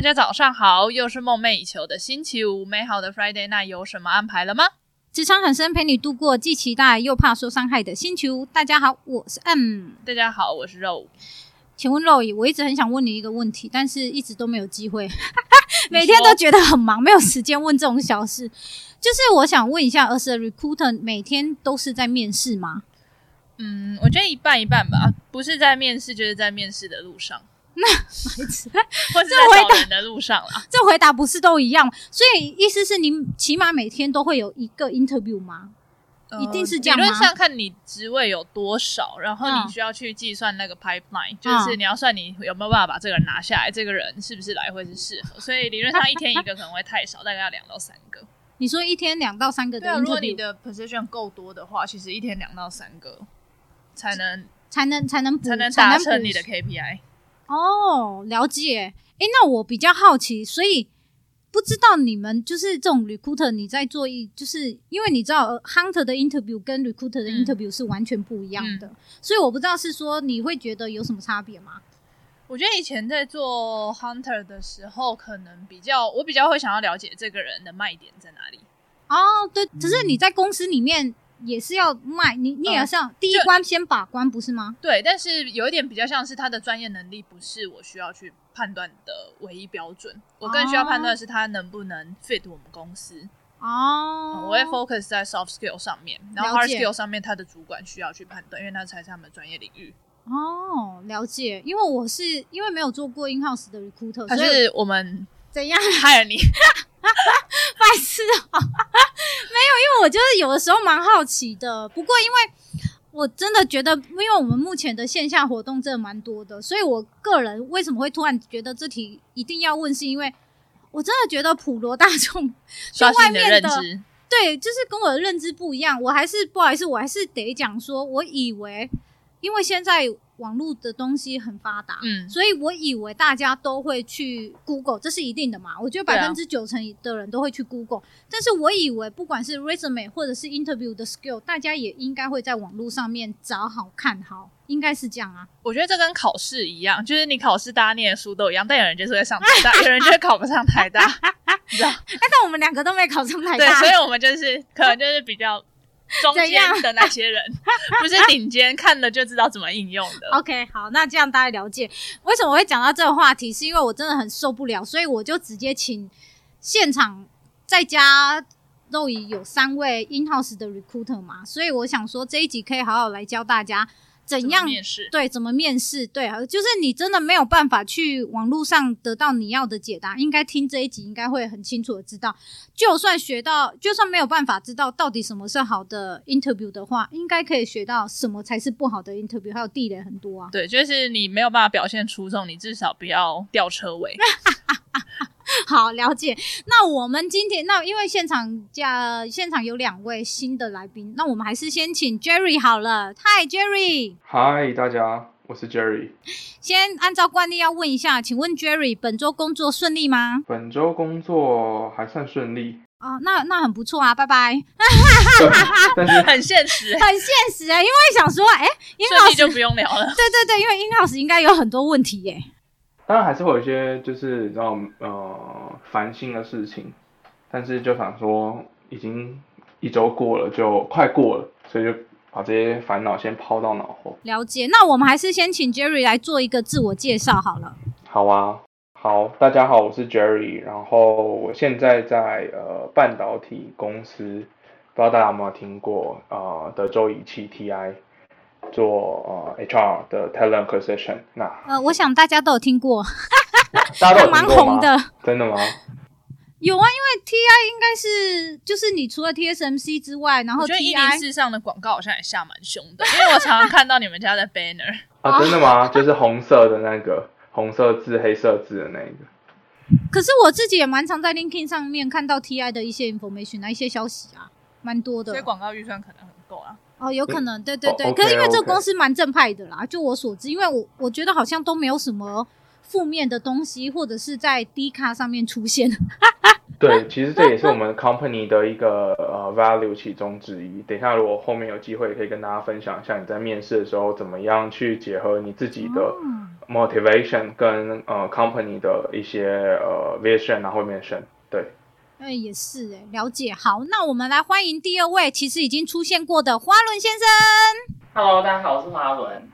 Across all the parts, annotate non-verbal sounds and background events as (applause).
大家早上好，又是梦寐以求的星期五，美好的 Friday，那有什么安排了吗？职场很深，陪你度过既期待又怕受伤害的星期五。大家好，我是 M。大家好，我是肉。请问肉姨，我一直很想问你一个问题，但是一直都没有机会，(laughs) 每天都觉得很忙，没有时间问这种小事。就是我想问一下，As a recruiter，每天都是在面试吗？嗯，我觉得一半一半吧，不是在面试，就是在面试的路上。那孩子，或者在找人的路上了。这回答不是都一样？所以意思是你起码每天都会有一个 interview 吗？呃、一定是这样吗？理论上看你职位有多少，然后你需要去计算那个 pipeline，、嗯、就是你要算你有没有办法把这个人拿下来，这个人是不是来会是适合。所以理论上一天一个可能会太少，(laughs) 大概要两到三个。你说一天两到三个？对，如果你的 position 够多的话，其实一天两到三个才能才能才能补才能达成你的 KPI。哦，了解。诶，那我比较好奇，所以不知道你们就是这种 recruiter，你在做一，就是因为你知道 hunter 的 interview 跟 recruiter 的 interview 是完全不一样的，嗯、所以我不知道是说你会觉得有什么差别吗？我觉得以前在做 hunter 的时候，可能比较我比较会想要了解这个人的卖点在哪里。哦，对，只是你在公司里面。也是要卖你，你也要像第一关先把关，不是吗？对，但是有一点比较像是他的专业能力，不是我需要去判断的唯一标准。我更需要判断的是他能不能 fit 我们公司。哦、嗯，我会 focus 在 soft skill 上面，然后 hard skill 上面，他的主管需要去判断，因为那才是他们的专业领域。哦，了解。因为我是因为没有做过 in house 的 recruiter，可是我们怎样 (laughs) 害了你？(laughs) (laughs) 白痴啊！(laughs) 没有，因为我就是有的时候蛮好奇的。不过，因为我真的觉得，因为我们目前的线下活动真的蛮多的，所以我个人为什么会突然觉得这题一定要问，是因为我真的觉得普罗大众在外面的，的对，就是跟我的认知不一样。我还是不好意思，我还是得讲说，我以为因为现在。网络的东西很发达，嗯，所以我以为大家都会去 Google，这是一定的嘛？我觉得百分之九成的人都会去 Google，啊，但是我以为不管是 resume 或者是 interview 的 skill，大家也应该会在网络上面找好看好，应该是这样啊。我觉得这跟考试一样，就是你考试大家念的书都一样，但有人就是会上台大，有人就会考不上台大，(laughs) 你知道？哎，但我们两个都没考上台大，对，所以我们就是可能就是比较。(laughs) 中间的那些人 (laughs) 不是顶尖，看了就知道怎么应用的。OK，好，那这样大家了解为什么我会讲到这个话题，是因为我真的很受不了，所以我就直接请现场在家肉姨有三位 in house 的 recruiter 嘛，所以我想说这一集可以好好来教大家。怎样面试？对，怎么面试？对啊，就是你真的没有办法去网络上得到你要的解答，应该听这一集，应该会很清楚的知道。就算学到，就算没有办法知道到底什么是好的 interview 的话，应该可以学到什么才是不好的 interview，还有地雷很多啊。对，就是你没有办法表现出众，你至少不要吊车尾。(laughs) (laughs) 好，了解。那我们今天，那因为现场加现场有两位新的来宾，那我们还是先请 Jerry 好了。Hi Jerry。Hi 大家，我是 Jerry。先按照惯例要问一下，请问 Jerry 本周工作顺利吗？本周工作还算顺利。哦，那那很不错啊，拜拜。(laughs) 但是很现实，很现实啊，因为想说，哎、欸，顺利就不用聊了。对对对，因为 in-house 应该有很多问题耶。当然还是会有一些就是这种呃烦心的事情，但是就想说已经一周过了，就快过了，所以就把这些烦恼先抛到脑后。了解，那我们还是先请 Jerry 来做一个自我介绍好了。好啊，好，大家好，我是 Jerry，然后我现在在呃半导体公司，不知道大家有没有听过呃德州仪器 TI。做呃 HR 的 talent acquisition，那呃，我想大家都有听过，(laughs) 大家都有听过 (laughs) 蛮红的，(laughs) 真的吗？有啊，因为 TI 应该是就是你除了 TSMC 之外，然后 TI 事实上的广告好像也下蛮凶的，因为我常常看到你们家的 banner 啊，真的吗？就是红色的那个红色字黑色字的那个。可是我自己也蛮常在 LinkedIn 上面看到 TI 的一些 information 啊，一些消息啊，蛮多的，所以广告预算可能很够啊。哦，有可能，对对对，可是因为这个公司蛮正派的啦.就我所知，因为我我觉得好像都没有什么负面的东西，或者是在 D 卡上面出现。(laughs) 对，其实这也是我们 company 的一个呃 value 其中之一。等一下，如果后面有机会，可以跟大家分享一下你在面试的时候怎么样去结合你自己的 motivation 跟呃 company 的一些呃 vision 然后 mission，对。哎，也是哎，了解。好，那我们来欢迎第二位，其实已经出现过的花轮先生。Hello，大家好，我是花轮。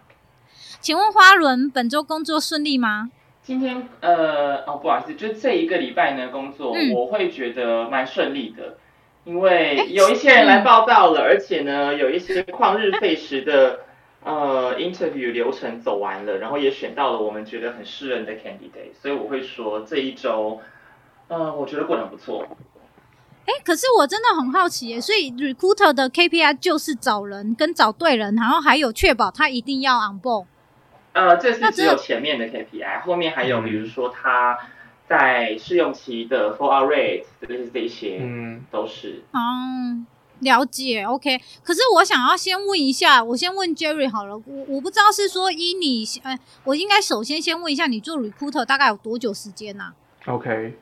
请问花轮本周工作顺利吗？今天呃，哦，不好意思，就这一个礼拜呢，工作、嗯、我会觉得蛮顺利的，因为有一些人来报到了，而且呢，有一些旷日费时的呃 interview 流程走完了，然后也选到了我们觉得很适任的 candidate，所以我会说这一周。呃，我觉得过得不错。哎，可是我真的很好奇耶，所以 recruiter 的 KPI 就是找人跟找对人，然后还有确保他一定要 on board。呃，这是只有前面的 KPI，后面还有比如说他在试用期的 fallout rate，就是这些，嗯，都是。嗯，了解，OK。可是我想要先问一下，我先问 Jerry 好了，我我不知道是说依你，呃，我应该首先先问一下，你做 recruiter 大概有多久时间呢？OK，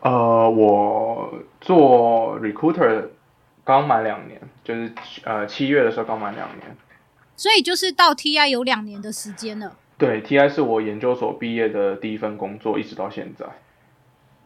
呃，我做 recruiter 刚满两年，就是呃七月的时候刚满两年，所以就是到 TI 有两年的时间了。对，TI 是我研究所毕业的第一份工作，一直到现在。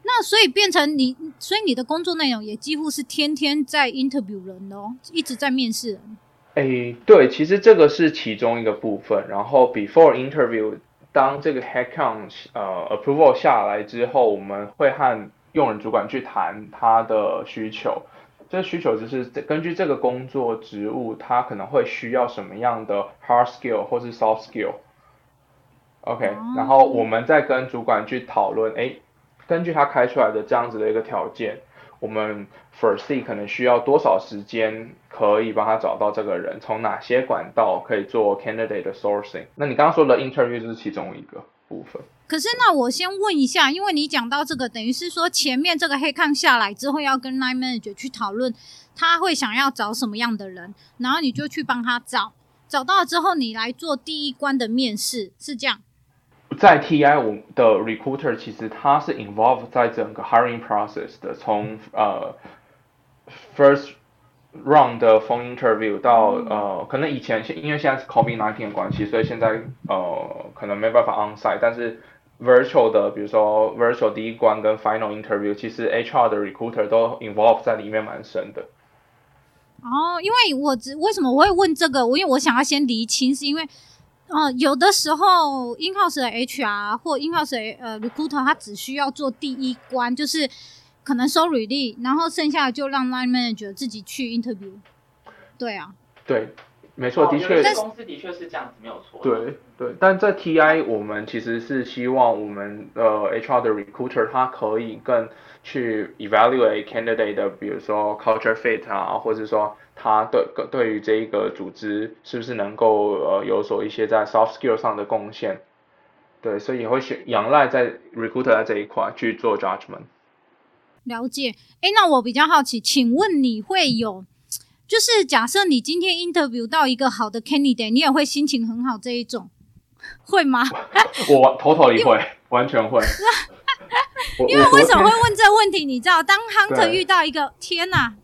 那所以变成你，所以你的工作内容也几乎是天天在 interview 人哦，一直在面试人。哎，对，其实这个是其中一个部分，然后 before interview。当这个 headcount 呃 approval 下来之后，我们会和用人主管去谈他的需求。这个需求就是根据这个工作职务，他可能会需要什么样的 hard skill 或是 soft skill。OK，然后我们再跟主管去讨论，哎，根据他开出来的这样子的一个条件。我们 foresee 可能需要多少时间可以帮他找到这个人？从哪些管道可以做 candidate 的 sourcing？那你刚刚说的 interview 就是其中一个部分。可是那我先问一下，因为你讲到这个，等于是说前面这个 headcount 下来之后，要跟 line manager 去讨论他会想要找什么样的人，然后你就去帮他找，找到了之后你来做第一关的面试，是这样？在 TI 我的 recruiter 其实他是 involved 在整个 hiring process 的，从呃 first round 的 phone interview 到呃可能以前因为现在是 COVID nineteen 的关系，所以现在呃可能没办法 on site，但是 virtual 的比如说 virtual 第一关跟 final interview，其实 HR 的 recruiter 都 involved 在里面蛮深的。哦，因为我只为什么我会问这个？我因为我想要先厘清，是因为。哦、呃，有的时候 in-house 的 HR 或 in-house 的呃 recruiter，他只需要做第一关，就是可能收履历，然后剩下的就让 line manager 自己去 interview。对啊，对，没错，的确，但公司的确是这样子，没有错。对对，但在 TI 我们其实是希望我们呃 HR 的 recruiter 他可以更去 evaluate candidate 的，比如说 culture fit 啊，或者说。他对对于这一个组织是不是能够呃有所一些在 soft skill 上的贡献？对，所以也会选仰赖在 recruiter 在这一块去做 judgment。了解，哎，那我比较好奇，请问你会有，就是假设你今天 interview 到一个好的 candidate，你也会心情很好这一种，(laughs) 会吗？(laughs) 我头头一会，完全会。(laughs) 因为为什么会问这个问题？你知道，当 hunter 遇到一个天哪！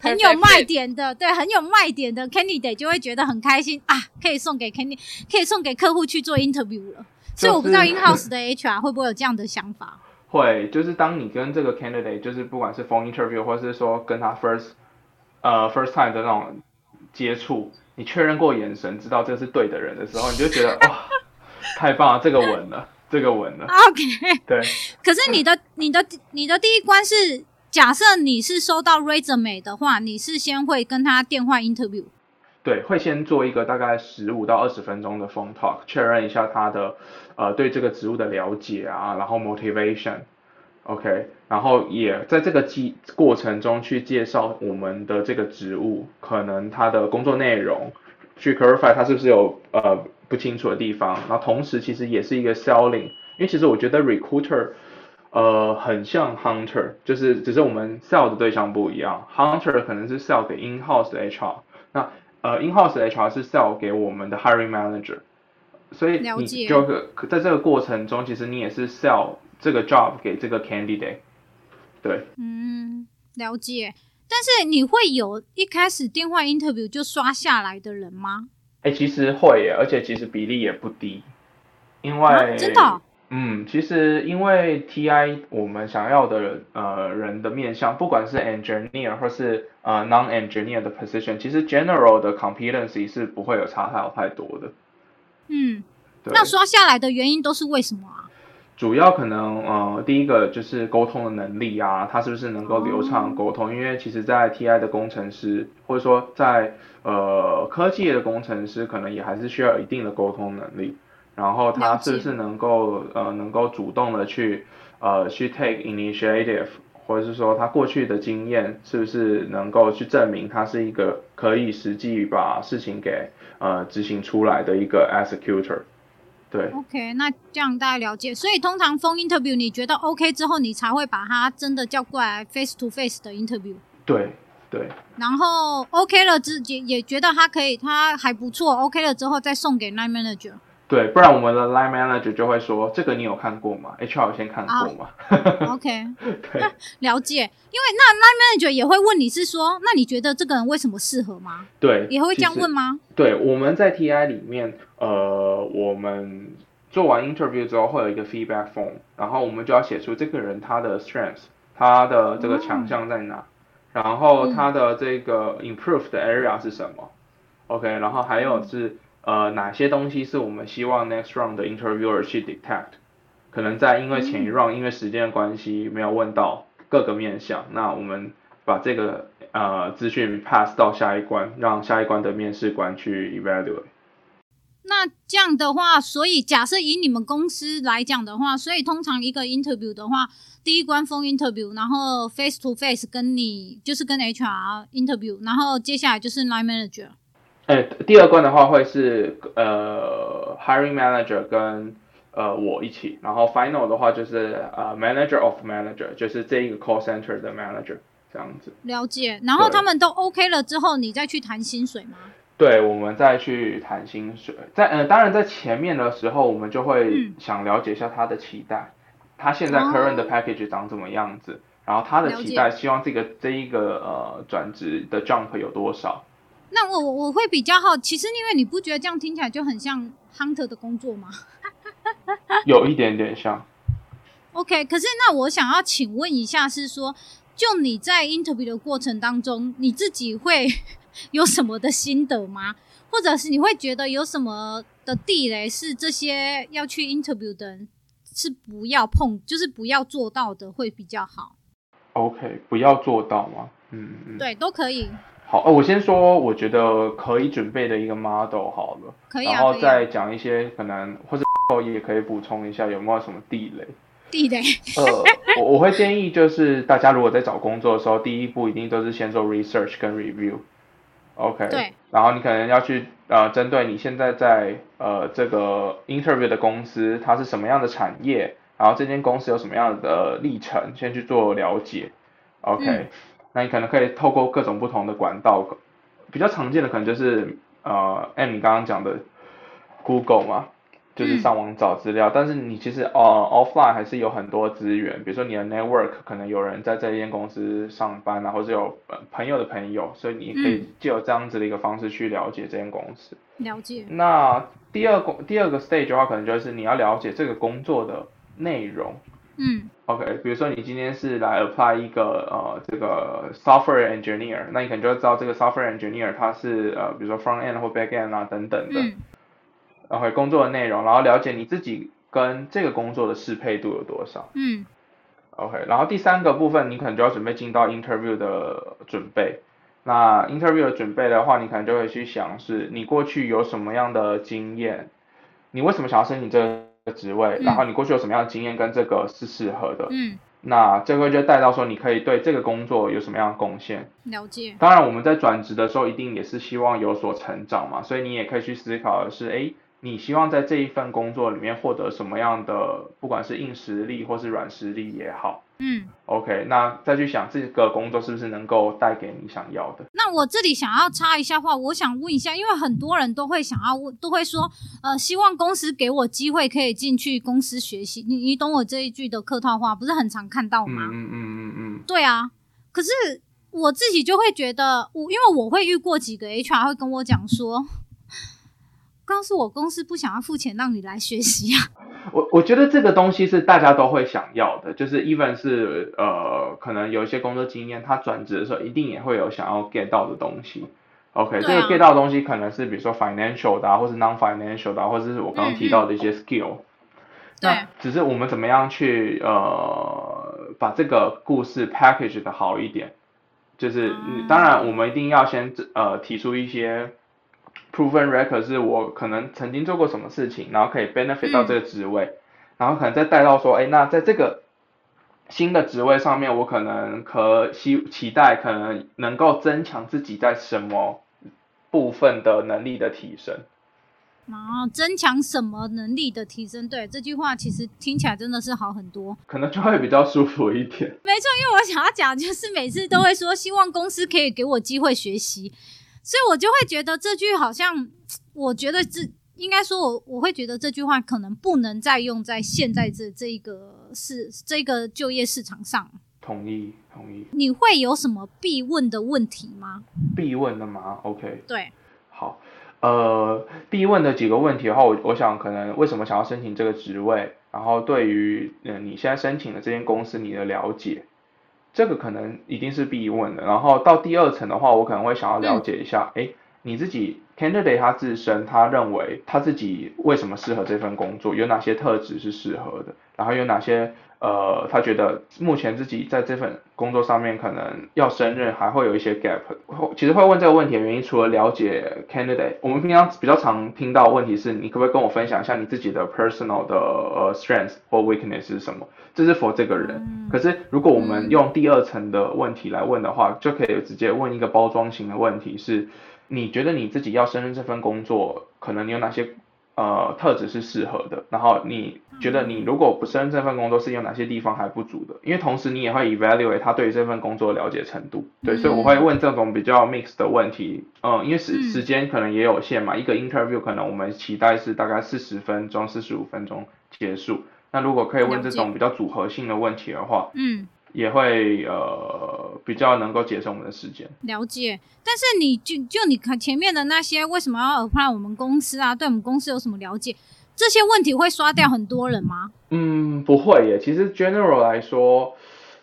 很有卖点的，对，很有卖点的 candidate 就会觉得很开心啊，可以送给 candidate，可以送给客户去做 interview 了。就是、所以我不知道 in-house 的 HR 会不会有这样的想法。会，就是当你跟这个 candidate，就是不管是 phone interview，或是说跟他 first，呃，first time 的那种接触，你确认过眼神，知道这是对的人的时候，你就觉得 (laughs) 哇，太棒了，这个稳了，这个稳了。OK。对。可是你的、你的、你的第一关是。假设你是收到 resume 的话，你是先会跟他电话 interview？对，会先做一个大概十五到二十分钟的 phone talk，确认一下他的呃对这个职务的了解啊，然后 motivation，OK，然后也在这个机过程中去介绍我们的这个职务，可能他的工作内容，去 clarify 他是不是有呃不清楚的地方，然后同时其实也是一个 selling，因为其实我觉得 recruiter。呃，很像 hunter，就是只是我们 sell 的对象不一样。hunter 可能是 sell 给 in-house 的 HR，那呃 in-house 的 HR 是 sell 给我们的 hiring manager。所以你就是在这个过程中，其实你也是 sell 这个 job 给这个 candidate。对，嗯，了解。但是你会有一开始电话 interview 就刷下来的人吗？哎、欸，其实会耶，而且其实比例也不低。因为、啊、真的、哦，嗯，其实因为 TI 我们想要的呃人的面向，不管是 engineer 或是呃 non-engineer 的 position，其实 general 的 competency 是不会有差太太多的。嗯，那刷下来的原因都是为什么啊？主要可能呃，第一个就是沟通的能力啊，他是不是能够流畅沟通？Oh. 因为其实，在 TI 的工程师，或者说在呃科技的工程师，可能也还是需要一定的沟通能力。然后他是不是能够呃能够主动的去呃去 take initiative，或者是说他过去的经验是不是能够去证明他是一个可以实际把事情给呃执行出来的一个 executor。对，OK，那这样大家了解。所以通常 phone interview 你觉得 OK 之后，你才会把他真的叫过来 face to face 的 interview。对对。然后 OK 了之也也觉得他可以，他还不错，OK 了之后再送给 line manager。对，不然我们的 line manager 就会说，这个你有看过吗？HR 先看过吗？(laughs) OK，对，了解。因为那 line manager 也会问你是说，那你觉得这个人为什么适合吗？对，也会这样问吗？对，我们在 TI 里面，呃，我们做完 interview 之后会有一个 feedback form，然后我们就要写出这个人他的 strength，他的这个强项在哪，嗯、然后他的这个 improve 的 area 是什么、嗯、？OK，然后还有是。呃，哪些东西是我们希望 next round 的 interviewer 去 detect？可能在因为前一 round、嗯、因为时间的关系没有问到各个面向，那我们把这个呃资讯 pass 到下一关，让下一关的面试官去 evaluate。那这样的话，所以假设以你们公司来讲的话，所以通常一个 interview 的话，第一关 phone interview，然后 face to face 跟你就是跟 HR interview，然后接下来就是 line manager。哎，第二关的话会是呃 hiring manager 跟呃我一起，然后 final 的话就是呃 manager of manager，就是这一个 call center 的 manager 这样子。了解，然后他们都 OK 了之后，你再去谈薪水吗？对，我们再去谈薪水。在呃，当然在前面的时候，我们就会想了解一下他的期待，嗯、他现在 current 的 package 长怎么样子，哦、然后他的期待希望这个这一个呃转职的 jump 有多少。那我我我会比较好，其实因为你不觉得这样听起来就很像 hunter 的工作吗？(laughs) 有一点点像。OK，可是那我想要请问一下，是说就你在 interview 的过程当中，你自己会 (laughs) 有什么的心得吗？或者是你会觉得有什么的地雷是这些要去 interview 的人是不要碰，就是不要做到的会比较好？OK，不要做到吗？嗯嗯，对，都可以。好，呃，我先说，我觉得可以准备的一个 model 好了，可以啊，然后再讲一些可能，或者也可以补充一下有没有什么地雷。地雷。呃，我我会建议就是大家如果在找工作的时候，第一步一定都是先做 research 跟 review。OK。对。然后你可能要去呃，针对你现在在呃这个 interview 的公司，它是什么样的产业，然后这间公司有什么样的历程，先去做了解。OK。嗯那你可能可以透过各种不同的管道，比较常见的可能就是呃，M 你刚刚讲的 Google 嘛，就是上网找资料。嗯、但是你其实呃 offline 还是有很多资源，比如说你的 network 可能有人在这间公司上班啊，或者有朋友的朋友，所以你可以借由这样子的一个方式去了解这间公司。了解。那第二个第二个 stage 的话，可能就是你要了解这个工作的内容。嗯，OK，比如说你今天是来 apply 一个呃这个 software engineer，那你可能就要知道这个 software engineer 它是呃比如说 front end 或 back end 啊等等的，嗯、然后工作的内容，然后了解你自己跟这个工作的适配度有多少。嗯，OK，然后第三个部分你可能就要准备进到 interview 的准备。那 interview 的准备的话，你可能就会去想是你过去有什么样的经验，你为什么想要申请这个？职位，然后你过去有什么样的经验跟这个是适合的？嗯，那这个就带到说你可以对这个工作有什么样的贡献？了解。当然我们在转职的时候一定也是希望有所成长嘛，所以你也可以去思考的是，哎。你希望在这一份工作里面获得什么样的，不管是硬实力或是软实力也好，嗯，OK，那再去想这个工作是不是能够带给你想要的。那我这里想要插一下话，我想问一下，因为很多人都会想要问，都会说，呃，希望公司给我机会可以进去公司学习。你你懂我这一句的客套话，不是很常看到吗？嗯嗯嗯嗯。对啊，可是我自己就会觉得，我因为我会遇过几个 HR 会跟我讲说。告诉我公司不想要付钱让你来学习啊。(laughs) 我我觉得这个东西是大家都会想要的，就是 even 是呃，可能有一些工作经验，他转职的时候一定也会有想要 get 到的东西。OK，、啊、这个 get 到的东西可能是比如说 financial 的、啊，或是 non-financial 的、啊，或者是我刚刚提到的一些 skill。嗯那只是我们怎么样去呃把这个故事 package 的好一点，就是当然我们一定要先呃提出一些 proven record，是我可能曾经做过什么事情，然后可以 benefit 到这个职位，然后可能再带到说，哎，那在这个新的职位上面，我可能可期期待可能能够增强自己在什么部分的能力的提升。然后增强什么能力的提升？对，这句话其实听起来真的是好很多，可能就会比较舒服一点。没错，因为我想要讲，就是每次都会说希望公司可以给我机会学习，所以我就会觉得这句好像，我觉得这应该说我我会觉得这句话可能不能再用在现在这这一个是这个就业市场上。同意，同意。你会有什么必问的问题吗？必问的吗？OK。对，好。呃，必问的几个问题的话，我我想可能为什么想要申请这个职位，然后对于嗯、呃、你现在申请的这间公司你的了解，这个可能一定是必问的。然后到第二层的话，我可能会想要了解一下，哎、你自己 candidate 他自身他认为他自己为什么适合这份工作，有哪些特质是适合的，然后有哪些。呃，他觉得目前自己在这份工作上面可能要胜任，还会有一些 gap。其实会问这个问题的原因，除了了解 candidate，我们平常比较常听到的问题是，你可不可以跟我分享一下你自己的 personal 的呃 strength 或 weakness 是什么？这是 for 这个人。可是如果我们用第二层的问题来问的话，就可以直接问一个包装型的问题是，你觉得你自己要胜任这份工作，可能你有哪些？呃，特质是适合的，然后你觉得你如果不胜任这份工作，是有哪些地方还不足的？因为同时你也会 evaluate 他对于这份工作的了解程度，对，所以我会问这种比较 mix 的问题，嗯，因为时时间可能也有限嘛，一个 interview 可能我们期待是大概四十分钟、四十五分钟结束，那如果可以问这种比较组合性的问题的话，嗯。也会呃比较能够节省我们的时间。了解，但是你就就你看前面的那些，为什么要 apply 我们公司啊？对我们公司有什么了解？这些问题会刷掉很多人吗？嗯，不会耶。其实 general 来说，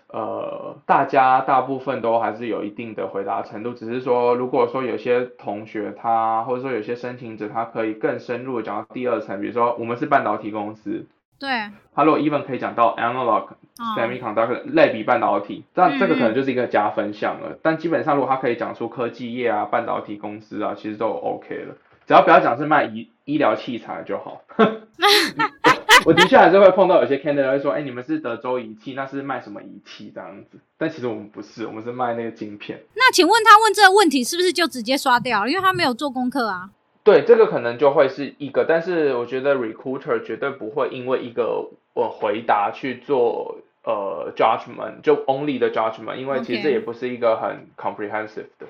呃，大家大部分都还是有一定的回答程度，只是说如果说有些同学他或者说有些申请者他可以更深入的讲到第二层，比如说我们是半导体公司。对，他如果 even 可以讲到 analog semiconductor 类比半导体，这样这个可能就是一个加分项了。嗯、但基本上如果他可以讲出科技业啊、半导体公司啊，其实都 OK 了，只要不要讲是卖医医疗器材就好。(laughs) 我的确还是会碰到有些 candidate 会说，哎，你们是德州仪器，那是卖什么仪器这样子？但其实我们不是，我们是卖那个晶片。那请问他问这个问题是不是就直接刷掉？因为他没有做功课啊。对，这个可能就会是一个，但是我觉得 recruiter 绝对不会因为一个我回答去做呃 judgment，就 only 的 judgment，因为其实这也不是一个很 comprehensive 的。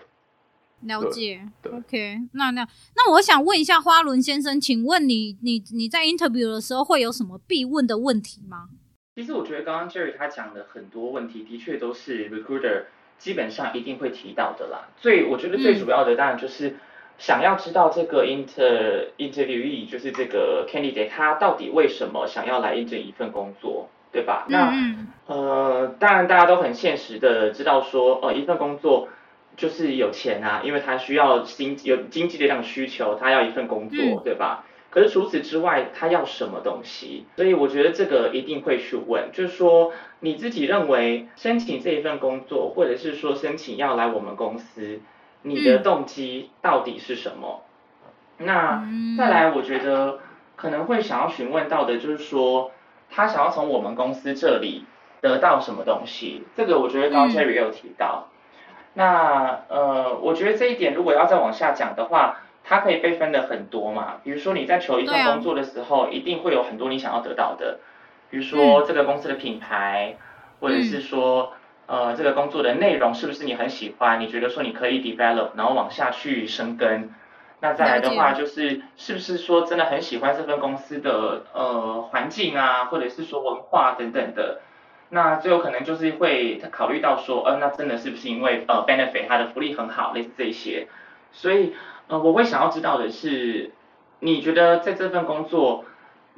了解。OK，那那那我想问一下花轮先生，请问你你你在 interview 的时候会有什么必问的问题吗？其实我觉得刚刚 Jerry 他讲的很多问题，的确都是 recruiter 基本上一定会提到的啦。最我觉得最主要的当然就是。嗯想要知道这个 inter interviewee 就是这个 candidate 他到底为什么想要来应征一份工作，对吧？嗯、那呃，当然大家都很现实的知道说，呃，一份工作就是有钱啊，因为他需要经济有经济的这样需求，他要一份工作，嗯、对吧？可是除此之外，他要什么东西？所以我觉得这个一定会去问，就是说你自己认为申请这一份工作，或者是说申请要来我们公司。你的动机到底是什么？嗯、那再来，我觉得可能会想要询问到的，就是说他想要从我们公司这里得到什么东西？这个我觉得刚刚 Jerry 有提到。嗯、那呃，我觉得这一点如果要再往下讲的话，它可以被分的很多嘛。比如说你在求一份工作的时候，啊、一定会有很多你想要得到的，比如说这个公司的品牌，嗯、或者是说。呃，这个工作的内容是不是你很喜欢？你觉得说你可以 develop，然后往下去生根？那再来的话就是，是不是说真的很喜欢这份公司的呃环境啊，或者是说文化等等的？那最有可能就是会考虑到说，呃，那真的是不是因为呃 benefit 它的福利很好，类似这些？所以呃，我会想要知道的是，你觉得在这份工作，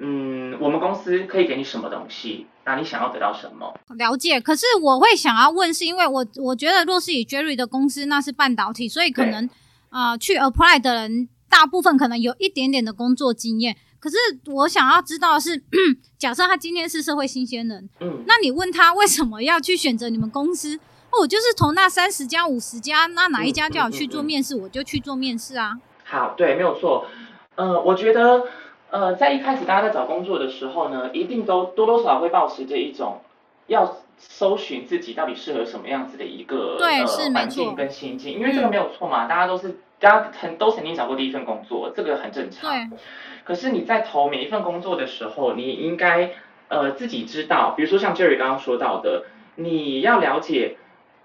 嗯，我们公司可以给你什么东西？那你想要得到什么？了解。可是我会想要问，是因为我我觉得若是以 Jerry 的公司那是半导体，所以可能啊、呃、去 apply 的人大部分可能有一点点的工作经验。可是我想要知道的是，(clears throat) 假设他今天是社会新鲜人，嗯，那你问他为什么要去选择你们公司？我就是投那三十家、五十家，那哪一家叫我去做面试，我就去做面试啊。好，对，没有错。呃，我觉得。呃，在一开始大家在找工作的时候呢，一定都多多少少会抱持着一种要搜寻自己到底适合什么样子的一个对呃环境跟心境，因为这个没有错嘛，嗯、大家都是大家曾都曾经找过第一份工作，这个很正常。对。可是你在投每一份工作的时候，你应该呃自己知道，比如说像 Jerry 刚刚说到的，你要了解。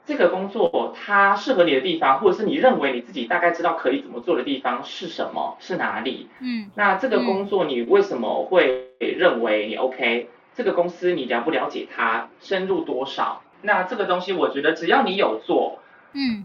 这个工作它适合你的地方，或者是你认为你自己大概知道可以怎么做的地方是什么？是哪里？嗯，那这个工作你为什么会认为你 OK？这个公司你了不了解它，深入多少？那这个东西我觉得只要你有做，嗯，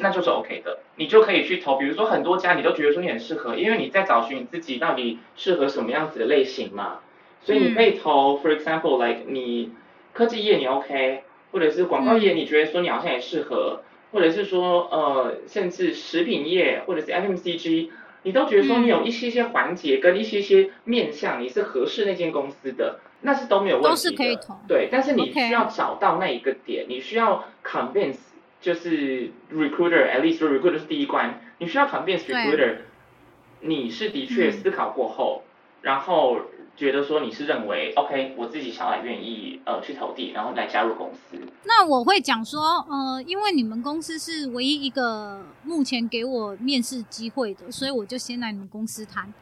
那就是 OK 的，你就可以去投。比如说很多家你都觉得说你很适合，因为你在找寻你自己到底适合什么样子的类型嘛，所以你可以投。For example, like 你科技业你 OK。或者是广告业，你觉得说你好像也适合，嗯、或者是说呃，甚至食品业或者是 FMCG，你都觉得说你有一些些环节跟一些些面向，你是合适那间公司的，那是都没有问题的。都是可以投。对，但是你需要找到那一个点你需要 convince，就是 recruiter，at least recruiter 是第一关，你需要 convince recruiter，你是的确思考过后，嗯、然后。觉得说你是认为 OK，我自己想要愿意呃去投递，然后来加入公司。那我会讲说，呃，因为你们公司是唯一一个目前给我面试机会的，所以我就先来你们公司谈，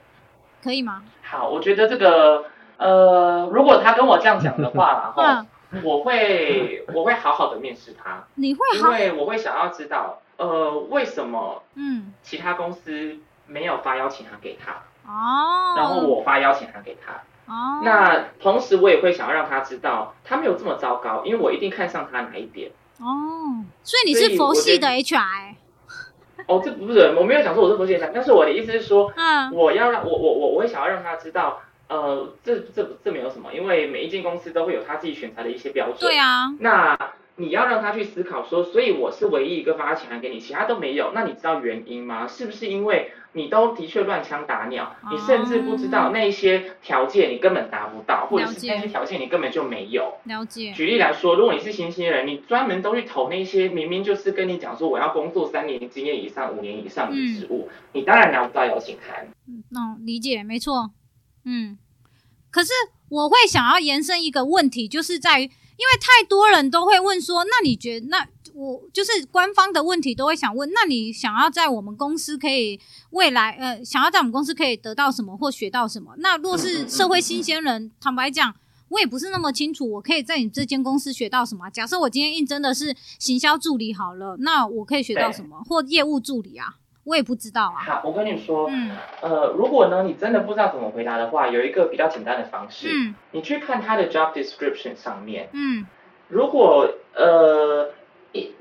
可以吗？好，我觉得这个呃，如果他跟我这样讲的话，(laughs) 然后我会我会好好的面试他。你会好？因为我会想要知道，呃，为什么嗯其他公司没有发邀请函给他？哦，然后我发邀请函给他。哦，那同时我也会想要让他知道，他没有这么糟糕，因为我一定看上他哪一点。哦，所以你是佛系的 HR？哦，这不是，我没有讲说我是佛系的 HR，但是我的意思是说，嗯，我要让我我我我会想要让他知道，呃，这这这没有什么，因为每一间公司都会有他自己选材的一些标准。对啊，那。你要让他去思考说，所以我是唯一一个发邀请函给你，其他都没有。那你知道原因吗？是不是因为你都的确乱枪打鸟，你甚至不知道那一些条件你根本达不到，或者是那些条件你根本就没有。了解。举例来说，如果你是新鲜人，你专门都去投那些明明就是跟你讲说我要工作三年经验以上、五年以上的职务，嗯、你当然拿不到邀请函。嗯，理解，没错。嗯，可是我会想要延伸一个问题，就是在于。因为太多人都会问说，那你觉得，那我就是官方的问题都会想问，那你想要在我们公司可以未来呃，想要在我们公司可以得到什么或学到什么？那若是社会新鲜人，坦白讲，我也不是那么清楚，我可以在你这间公司学到什么？假设我今天应征的是行销助理好了，那我可以学到什么？或业务助理啊？我也不知道啊。好，我跟你说，嗯，呃，如果呢，你真的不知道怎么回答的话，有一个比较简单的方式，嗯，你去看他的 job description 上面，嗯，如果呃，一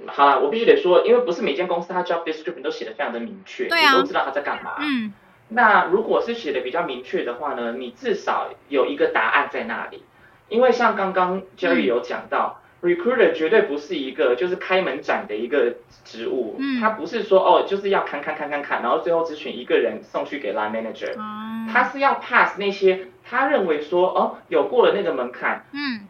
好了，我必须得说，因为不是每间公司它 job description 都写的非常的明确，对啊，你都知道他在干嘛，嗯，那如果是写的比较明确的话呢，你至少有一个答案在那里，因为像刚刚 Jerry 有讲到。嗯 Recruiter 绝对不是一个就是开门斩的一个职务，嗯，他不是说哦就是要看看看看看，然后最后只选一个人送去给 Line Manager，嗯，他是要 pass 那些他认为说哦有过了那个门槛，嗯，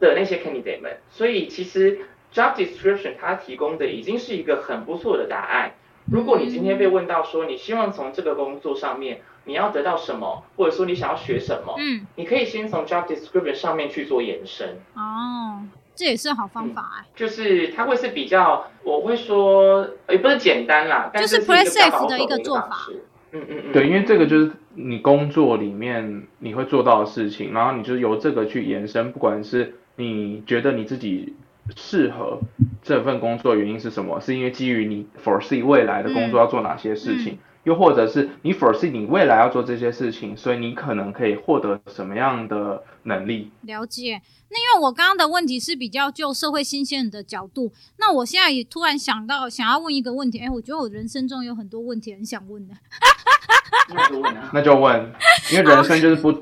的那些 candidate 们，所以其实 job description 它提供的已经是一个很不错的答案。如果你今天被问到说你希望从这个工作上面你要得到什么，或者说你想要学什么，嗯，你可以先从 job description 上面去做延伸。哦。这也是好方法哎、欸嗯，就是它会是比较，我会说也不是简单啦，就是 play safe 的一个做法。嗯嗯嗯，对，因为这个就是你工作里面你会做到的事情，然后你就由这个去延伸，不管是你觉得你自己适合这份工作的原因是什么，是因为基于你 foresee 未来的工作要做哪些事情。嗯嗯又或者是你 foresee 你未来要做这些事情，所以你可能可以获得什么样的能力？了解。那因为我刚刚的问题是比较就社会新鲜人的角度，那我现在也突然想到想要问一个问题，哎，我觉得我人生中有很多问题很想问的。(laughs) 那就问啊，那就问，因为人生就是不。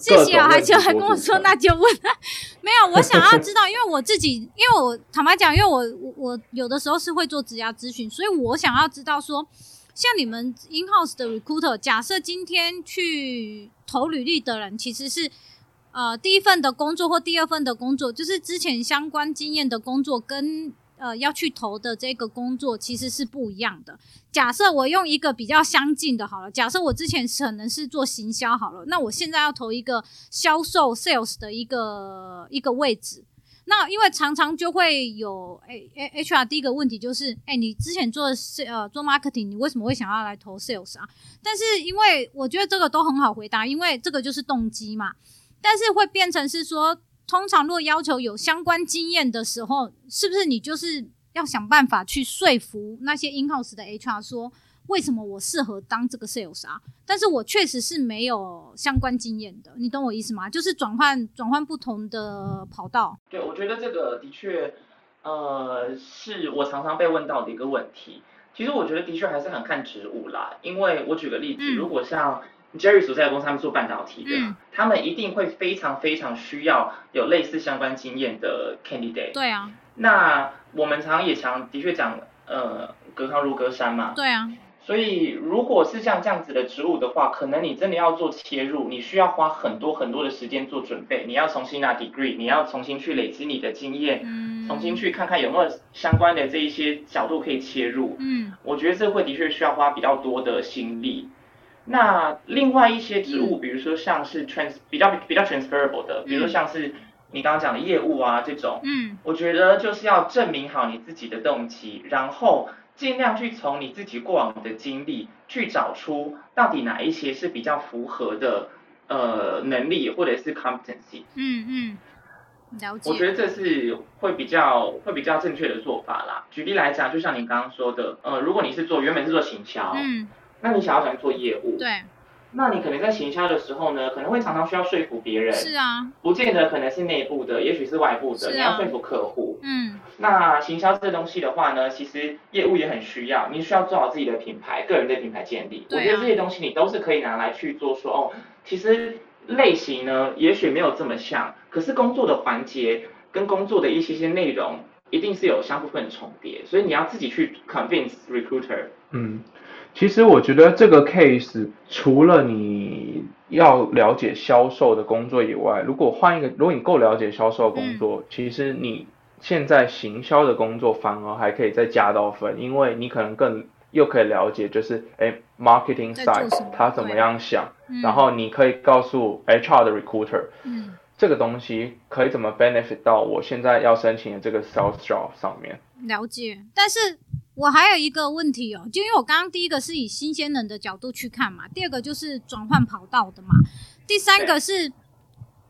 谢谢啊，还就还跟我说，那就问。(laughs) 没有，我想要知道，因为我自己，因为我坦白讲，因为我我有的时候是会做职涯咨询，所以我想要知道说，像你们 in house 的 recruiter，假设今天去投履历的人，其实是呃第一份的工作或第二份的工作，就是之前相关经验的工作跟。呃，要去投的这个工作其实是不一样的。假设我用一个比较相近的，好了，假设我之前可能是做行销，好了，那我现在要投一个销售 sales 的一个一个位置。那因为常常就会有，哎哎，HR 第一个问题就是，哎，你之前做是呃做 marketing，你为什么会想要来投 sales 啊？但是因为我觉得这个都很好回答，因为这个就是动机嘛。但是会变成是说。通常，如果要求有相关经验的时候，是不是你就是要想办法去说服那些 in house 的 HR 说，为什么我适合当这个 sales 啊？但是我确实是没有相关经验的，你懂我意思吗？就是转换转换不同的跑道。对，我觉得这个的确，呃，是我常常被问到的一个问题。其实我觉得的确还是很看职务啦，因为我举个例子，嗯、如果像。Jerry 所在的公司，他们做半导体的，嗯、他们一定会非常非常需要有类似相关经验的 candidate。对啊。那我们常常也常的确讲，呃，隔行如隔山嘛。对啊。所以如果是像这样子的职务的话，可能你真的要做切入，你需要花很多很多的时间做准备。你要重新拿 degree，你要重新去累积你的经验，嗯、重新去看看有没有相关的这一些角度可以切入。嗯。我觉得这会的确需要花比较多的心力。那另外一些职务，比如说像是 trans 比较比较 transferable 的，比如说像是你刚刚讲的业务啊这种，嗯，我觉得就是要证明好你自己的动机，然后尽量去从你自己过往的经历去找出到底哪一些是比较符合的呃能力或者是 competency。嗯嗯，了解。我觉得这是会比较会比较正确的做法啦。举例来讲，就像你刚刚说的，呃，如果你是做原本是做行销，嗯。那你想要想做业务，对，那你可能在行销的时候呢，可能会常常需要说服别人，是啊，不见得可能是内部的，也许是外部的，啊、你要说服客户，嗯，那行销这个东西的话呢，其实业务也很需要，你需要做好自己的品牌，个人的品牌建立，啊、我觉得这些东西你都是可以拿来去做说，哦，其实类型呢，也许没有这么像，可是工作的环节跟工作的一些些内容，一定是有相部分重叠，所以你要自己去 convince recruiter，嗯。其实我觉得这个 case 除了你要了解销售的工作以外，如果换一个，如果你够了解销售工作，嗯、其实你现在行销的工作反而还可以再加到分，因为你可能更又可以了解，就是哎，marketing side 他怎么样想，嗯、然后你可以告诉 HR 的 recruiter，嗯，这个东西可以怎么 benefit 到我现在要申请的这个 sales job 上面。了解，但是。我还有一个问题哦，就因为我刚刚第一个是以新鲜人的角度去看嘛，第二个就是转换跑道的嘛，第三个是，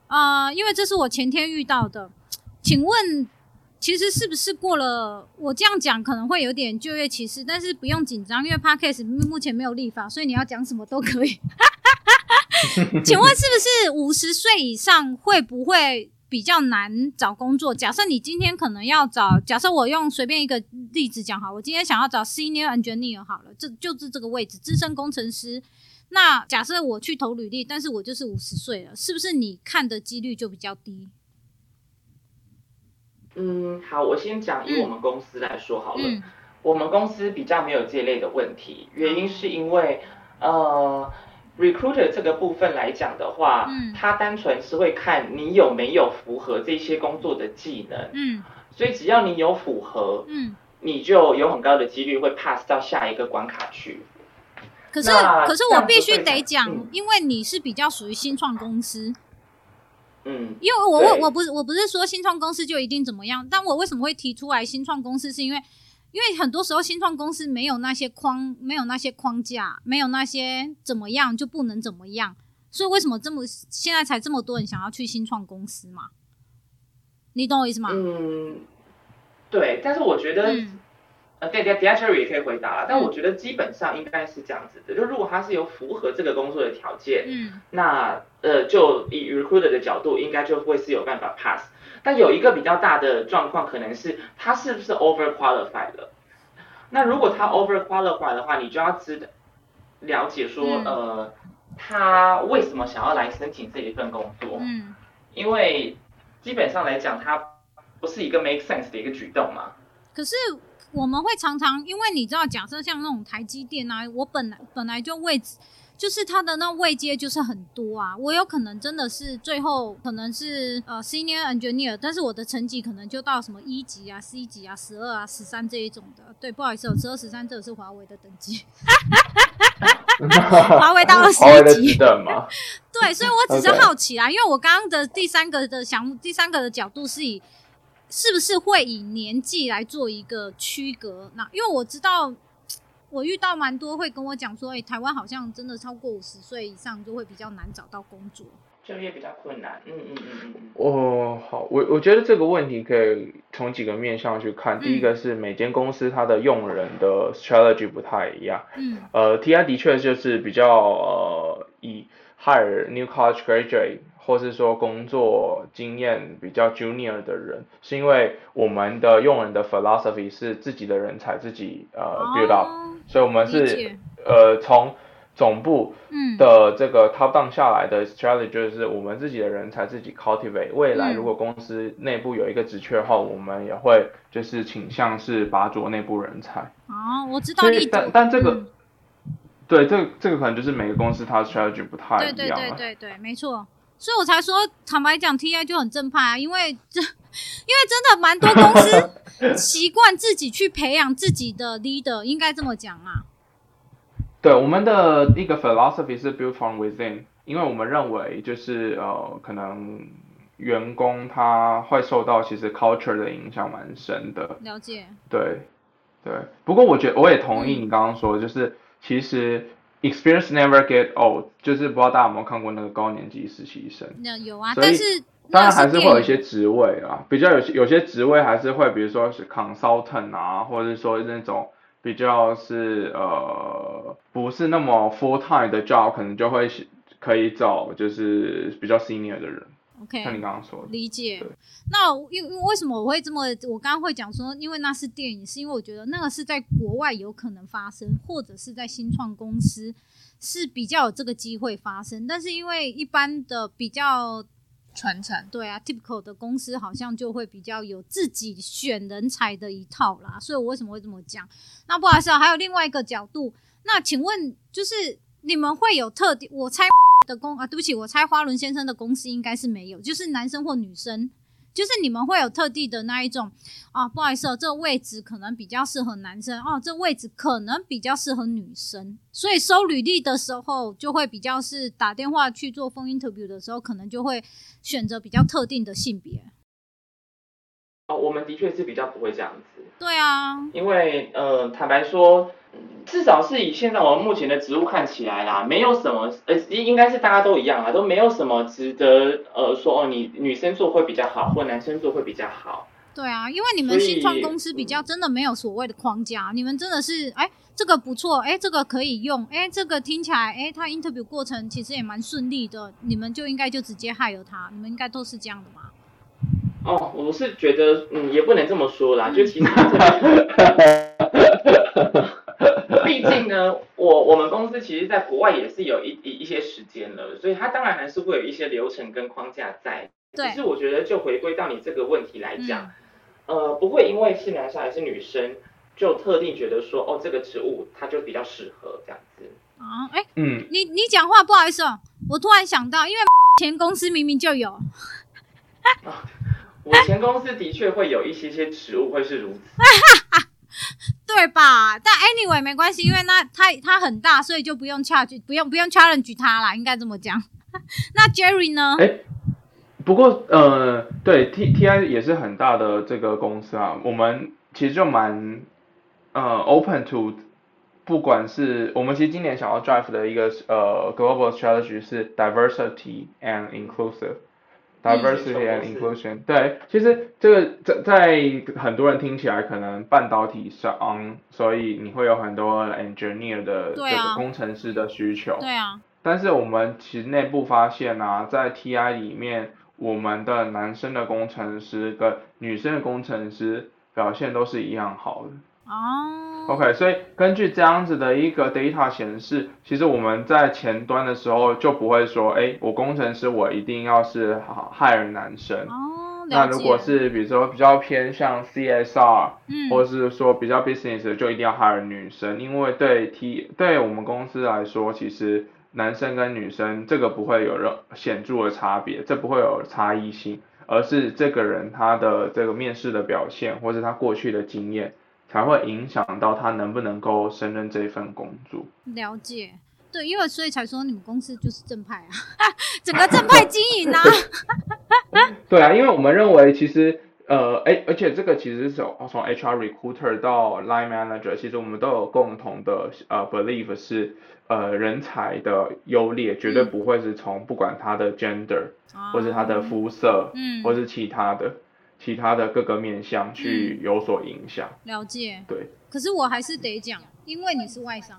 呃，因为这是我前天遇到的，请问，其实是不是过了？我这样讲可能会有点就业歧视，但是不用紧张，因为 Podcast 目前没有立法，所以你要讲什么都可以。(laughs) 请问是不是五十岁以上会不会？比较难找工作。假设你今天可能要找，假设我用随便一个例子讲好，我今天想要找 senior engineer 好了，这就是这个位置，资深工程师。那假设我去投履历，但是我就是五十岁了，是不是你看的几率就比较低？嗯，好，我先讲以我们公司来说好了，嗯、我们公司比较没有这类的问题，原因是因为呃。Recruiter 这个部分来讲的话，嗯，他单纯是会看你有没有符合这些工作的技能，嗯，所以只要你有符合，嗯，你就有很高的几率会 pass 到下一个关卡去。可是，可是我必须得讲，嗯、因为你是比较属于新创公司，嗯，因为我我我不是我不是说新创公司就一定怎么样，但我为什么会提出来新创公司，是因为。因为很多时候新创公司没有那些框，没有那些框架，没有那些怎么样就不能怎么样，所以为什么这么现在才这么多人想要去新创公司嘛？你懂我意思吗？嗯，对，但是我觉得，嗯、呃，对对，底下 Jerry 也可以回答了，但我觉得基本上应该是这样子的，嗯、就如果他是有符合这个工作的条件，嗯，那呃，就以 recruiter 的角度，应该就会是有办法 pass。但有一个比较大的状况，可能是他是不是 over qualified 了？那如果他 over qualified 的话，你就要知道，了解说，嗯、呃，他为什么想要来申请这一份工作？嗯，因为基本上来讲，他不是一个 make sense 的一个举动嘛。可是我们会常常，因为你知道，假设像那种台积电啊，我本来本来就位置。就是他的那位阶就是很多啊，我有可能真的是最后可能是呃 senior engineer，但是我的成绩可能就到什么一级啊、C 级啊、十二啊、十三这一种的。对，不好意思，十二、十三这个是华为的等级，(laughs) 华为到二十一级？对，所以我只是好奇啊.因为我刚刚的第三个的项目，第三个的角度是以是不是会以年纪来做一个区隔？那因为我知道。我遇到蛮多会跟我讲说，哎、欸，台湾好像真的超过五十岁以上就会比较难找到工作，就业比较困难。嗯嗯嗯嗯。哦，好，我我觉得这个问题可以从几个面向去看。第一个是每间公司它的用人的 strategy 不太一样。嗯。呃，TI 的确就是比较呃以 hire new college graduate。或是说工作经验比较 junior 的人，是因为我们的用人的 philosophy 是自己的人才自己呃 build up，、哦、所以我们是呃从总部的这个 top down 下来的 strategy 就是我们自己的人才自己 cultivate。未来如果公司内部有一个职缺后，我们也会就是倾向是拔擢内部人才。哦，我知道你。但但这个，嗯、对，这个、这个可能就是每个公司它的 strategy 不太一样。对对对对对，没错。所以我才说，坦白讲，TI 就很正派啊，因为这，(laughs) 因为真的蛮多公司习惯自己去培养自己的 leader，应该这么讲啊。对，我们的一个 philosophy 是 build from within，因为我们认为就是呃，可能员工他会受到其实 culture 的影响蛮深的。了解。对，对。不过我觉得我也同意你刚刚说的，就是其实。Experience never get old，就是不知道大家有没有看过那个高年级实习生？那有啊，但是当然还是会有一些职位啊，比较有些有些职位还是会，比如说是 consultant 啊，或者是说那种比较是呃不是那么 full time 的 job，可能就会可以找就是比较 senior 的人。OK，像你刚刚说的，理解。那因为为什么我会这么？我刚刚会讲说，因为那是电影，是因为我觉得那个是在国外有可能发生，或者是在新创公司是比较有这个机会发生。但是因为一般的比较传承，对啊，typical 的公司好像就会比较有自己选人才的一套啦。所以我为什么会这么讲？那不好意思啊，还有另外一个角度。那请问，就是你们会有特定？我猜。的公啊，对不起，我猜花轮先生的公司应该是没有，就是男生或女生，就是你们会有特地的那一种啊，不好意思哦，这个位置可能比较适合男生哦，这个位置可能比较适合女生，所以收履历的时候就会比较是打电话去做 phone interview 的时候，可能就会选择比较特定的性别。哦，我们的确是比较不会这样子。对啊，因为呃，坦白说。至少是以现在我们目前的职务看起来啦，没有什么，呃，应该是大家都一样啊，都没有什么值得呃说哦，你女生做会比较好，或男生做会比较好。对啊，因为你们新创公司比较真的没有所谓的框架，你们真的是哎，这个不错，哎，这个可以用，哎，这个听起来，哎，他 interview 过程其实也蛮顺利的，你们就应该就直接 hire 他，你们应该都是这样的嘛？哦，我是觉得，嗯，也不能这么说啦，就其实。(laughs) (laughs) 毕竟呢，我我们公司其实在国外也是有一一一些时间了，所以它当然还是会有一些流程跟框架在。对。只是我觉得就回归到你这个问题来讲，嗯、呃，不会因为是男生还是女生，就特定觉得说，哦，这个职务它就比较适合这样子。啊，哎，嗯，你你讲话不好意思哦，我突然想到，因为前公司明明就有。(laughs) 啊，我前公司的确会有一些些职务会是如此。(laughs) 对吧？但 anyway 没关系，因为那他他很大，所以就不用 charge，不用不用 challenge 他啦，应该这么讲。那 Jerry 呢？哎，不过呃，对 T T I 也是很大的这个公司啊，我们其实就蛮呃 open to，不管是我们其实今年想要 drive 的一个呃 global strategy 是 diversity and inclusive。Diversity and inclusion，对，其实这个在在很多人听起来可能半导体上，所以你会有很多 engineer 的这个工程师的需求。对啊。但是我们其实内部发现啊，在 TI 里面，我们的男生的工程师跟女生的工程师表现都是一样好的。哦。OK，所以根据这样子的一个 data 显示，其实我们在前端的时候就不会说，哎，我工程师我一定要是 hire 男生。哦，那如果是比如说比较偏向 CSR，嗯，或者是说比较 business，就一定要 hire 女生，因为对 T 对我们公司来说，其实男生跟女生这个不会有任显著的差别，这不会有差异性，而是这个人他的这个面试的表现，或者他过去的经验。才会影响到他能不能够胜任这份工作。了解，对，因为所以才说你们公司就是正派啊，(laughs) 整个正派经营啊。(laughs) 对啊，因为我们认为其实呃，哎，而且这个其实是从从 HR recruiter 到 line manager，其实我们都有共同的呃 belief 是呃人才的优劣绝对不会是从不管他的 gender、嗯、或是他的肤色，嗯，或是其他的。其他的各个面向去有所影响，嗯，了解。对，可是我还是得讲，因为你是外商，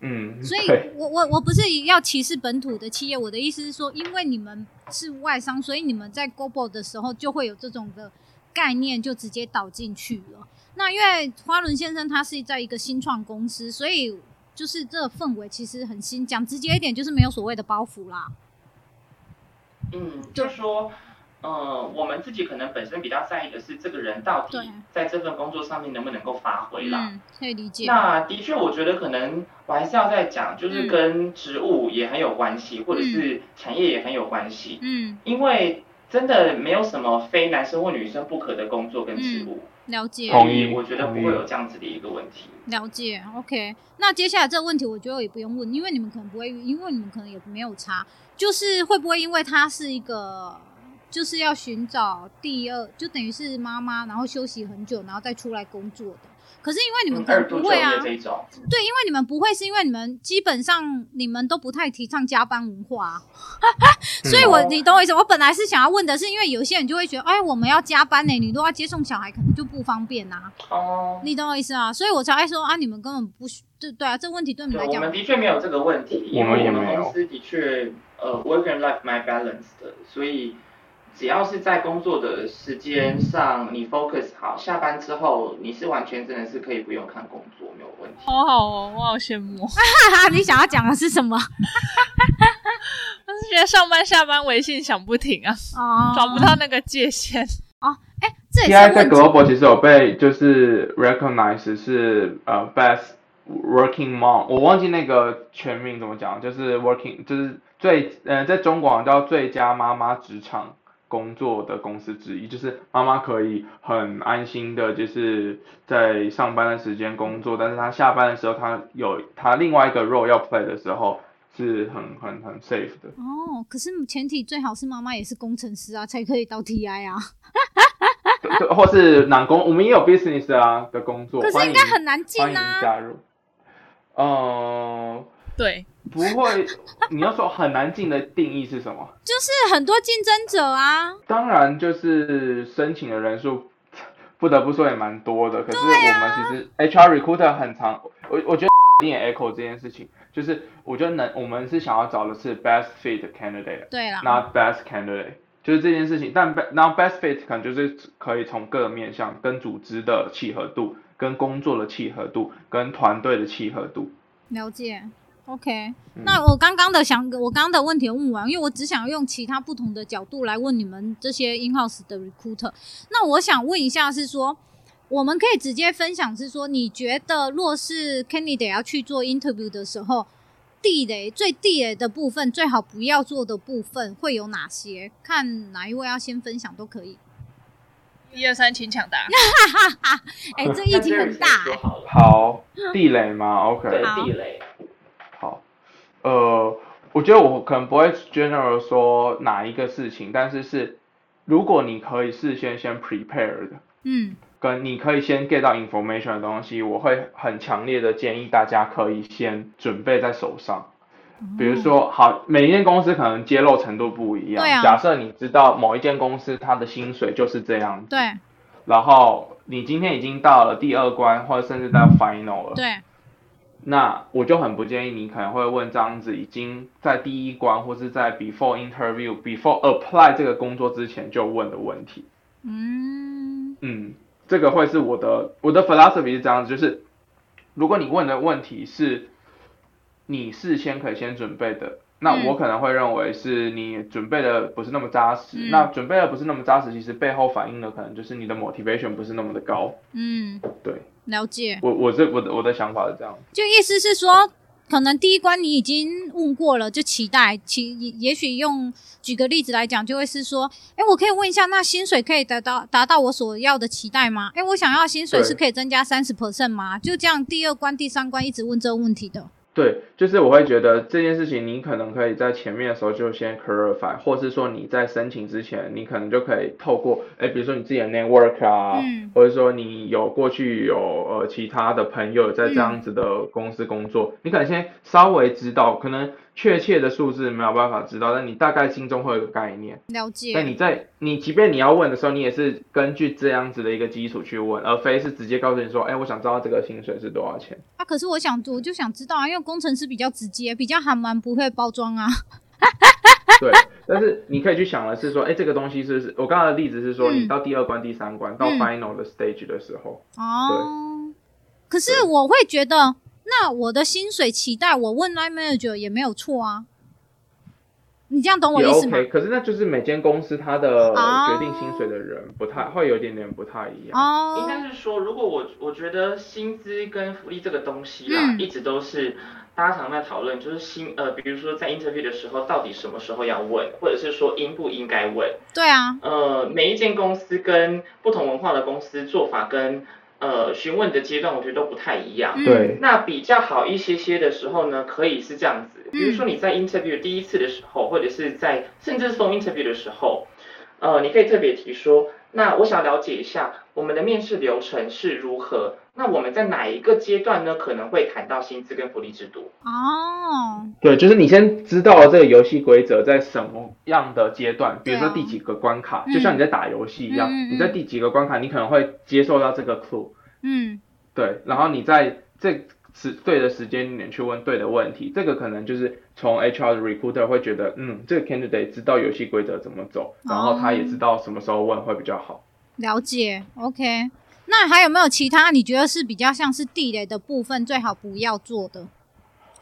嗯，所以我我我不是要歧视本土的企业，我的意思是说，因为你们是外商，所以你们在 global 的时候就会有这种的概念，就直接导进去了。那因为花轮先生他是在一个新创公司，所以就是这个氛围其实很新，讲直接一点就是没有所谓的包袱啦。嗯，就说。嗯，我们自己可能本身比较在意的是这个人到底在这份工作上面能不能够发挥啦。嗯，可以理解。那的确，我觉得可能我还是要再讲，就是跟职务也很有关系，嗯，或者是产业也很有关系。嗯，因为真的没有什么非男生或女生不可的工作跟职务。嗯，了解。所以我觉得不会有这样子的一个问题。了解，OK。那接下来这个问题，我觉得也不用问，因为你们可能不会，因为你们可能也没有差，就是会不会因为他是一个。就是要寻找第二，就等于是妈妈，然后休息很久，然后再出来工作的。可是因为你们可能不会啊，对，因为你们不会，是因为你们基本上你们都不太提倡加班文化，啊 (laughs) 所以我你懂我意思。我本来是想要问的是，因为有些人就会觉得，哎，我们要加班呢，你都要接送小孩，可能就不方便呐。哦，你懂我意思啊？所以我才爱说啊，你们根本不需，对对啊，这个问题对你们来讲，我们的确没有这个问题，因为我们公司的确呃，work and life my balance 的，所以。只要是在工作的时间上，你 focus 好，下班之后你是完全真的是可以不用看工作，没有问题。好好哦，我好羡慕。(laughs) 你想要讲的是什么？(laughs) 我是觉得上班下班微信响不停啊，哦，找不到那个界限。哦，哎，这也是。现在在 Global 其实有被就是 recognize 是呃 best working mom，我忘记那个全名怎么讲，就是 working 就是最呃在中广叫最佳妈妈职场。工作的公司之一，就是妈妈可以很安心的，就是在上班的时间工作，但是她下班的时候，她有她另外一个 role 要 play 的时候，是很很很 safe 的。哦，可是前提最好是妈妈也是工程师啊，才可以到 TI 啊。或是男工，我们也有 business 啊的工作，可是应该很难进啊。加入。呃。对，不会。你要说很难进的定义是什么？就是很多竞争者啊。当然，就是申请的人数，不得不说也蛮多的。可是我们其实 HR recruiter 很长，我我觉得你也 echo 这件事情，就是我觉得能，我们是想要找的是 best fit candidate，对啦，not best candidate，就是这件事情。但 not best fit 可能就是可以从各个面向，跟组织的契合度，跟工作的契合度，跟团队的契合度。了解。OK，那我刚刚的想，我刚刚的问题问完，因为我只想用其他不同的角度来问你们这些 in-house 的 recruiter。那我想问一下，是说我们可以直接分享，是说你觉得若是 candidate 要去做 interview 的时候，地雷最地雷的部分，最好不要做的部分会有哪些？看哪一位要先分享都可以。一二三，请抢答。(laughs) 哎、欸，这议题很大、欸。(laughs) 好，地雷吗？OK，地雷。呃，我觉得我可能不会 general 说哪一个事情，但是是如果你可以事先先 prepare 的，嗯，跟你可以先 get 到 information 的东西，我会很强烈的建议大家可以先准备在手上。比如说，好，每一间公司可能揭露程度不一样。对啊。假设你知道某一间公司它的薪水就是这样子。对。然后你今天已经到了第二关，或者甚至到 final 了。对。那我就很不建议你可能会问这样子，已经在第一关或是在 before interview before apply 这个工作之前就问的问题。嗯嗯，这个会是我的我的 philosophy 是这样子，就是如果你问的问题是你事先可以先准备的，那我可能会认为是你准备的不是那么扎实。嗯、那准备的不是那么扎实，其实背后反映的可能就是你的 motivation 不是那么的高。嗯，对，了解。我我这我的我的想法是这样，就意思是说。可能第一关你已经问过了，就期待其也也许用举个例子来讲，就会是说，哎，我可以问一下，那薪水可以达到达到我所要的期待吗？哎，我想要薪水是可以增加三十 percent 吗？就这样，第二关、第三关一直问这个问题的。对，就是我会觉得这件事情，你可能可以在前面的时候就先 clarify，或是说你在申请之前，你可能就可以透过，哎，比如说你自己的 network 啊，嗯、或者说你有过去有呃其他的朋友在这样子的公司工作，嗯、你可能先稍微知道，可能。确切的数字没有办法知道，但你大概心中会有个概念。了解。但你在你即便你要问的时候，你也是根据这样子的一个基础去问，而非是直接告诉你说，哎、欸，我想知道这个薪水是多少钱。啊，可是我想我就想知道啊，因为工程师比较直接，比较还蛮不会包装啊。对，但是你可以去想的是说，哎、欸，这个东西是不是我刚刚的例子是说，嗯、你到第二关、第三关到 final 的 stage 的时候。哦、可是我会觉得。那我的薪水期待，我问 line manager 也没有错啊。你这样懂我意思吗？可是那就是每间公司它的决定薪水的人不太、oh. 会有一点点不太一样。哦，oh. 应该是说，如果我我觉得薪资跟福利这个东西啊，嗯、一直都是大家常在讨论，就是薪呃，比如说在 interview 的时候，到底什么时候要问，或者是说应不应该问？对啊。呃，每一间公司跟不同文化的公司做法跟。呃，询问的阶段我觉得都不太一样。对。那比较好一些些的时候呢，可以是这样子，比如说你在 interview 第一次的时候，或者是在甚至是 phone interview 的时候，呃，你可以特别提说，那我想了解一下我们的面试流程是如何。那我们在哪一个阶段呢，可能会谈到薪资跟福利制度？哦。对，就是你先知道这个游戏规则在什么样的阶段，比如说第几个关卡，就像你在打游戏一样，你在第几个关卡，你可能会接受到这个 clue。嗯，对，然后你在这时对的时间点去问对的问题，这个可能就是从 HR 的 recruiter 会觉得，嗯，这个 candidate 知道游戏规则怎么走，然后他也知道什么时候问会比较好。了解，OK。那还有没有其他你觉得是比较像是地雷的部分，最好不要做的，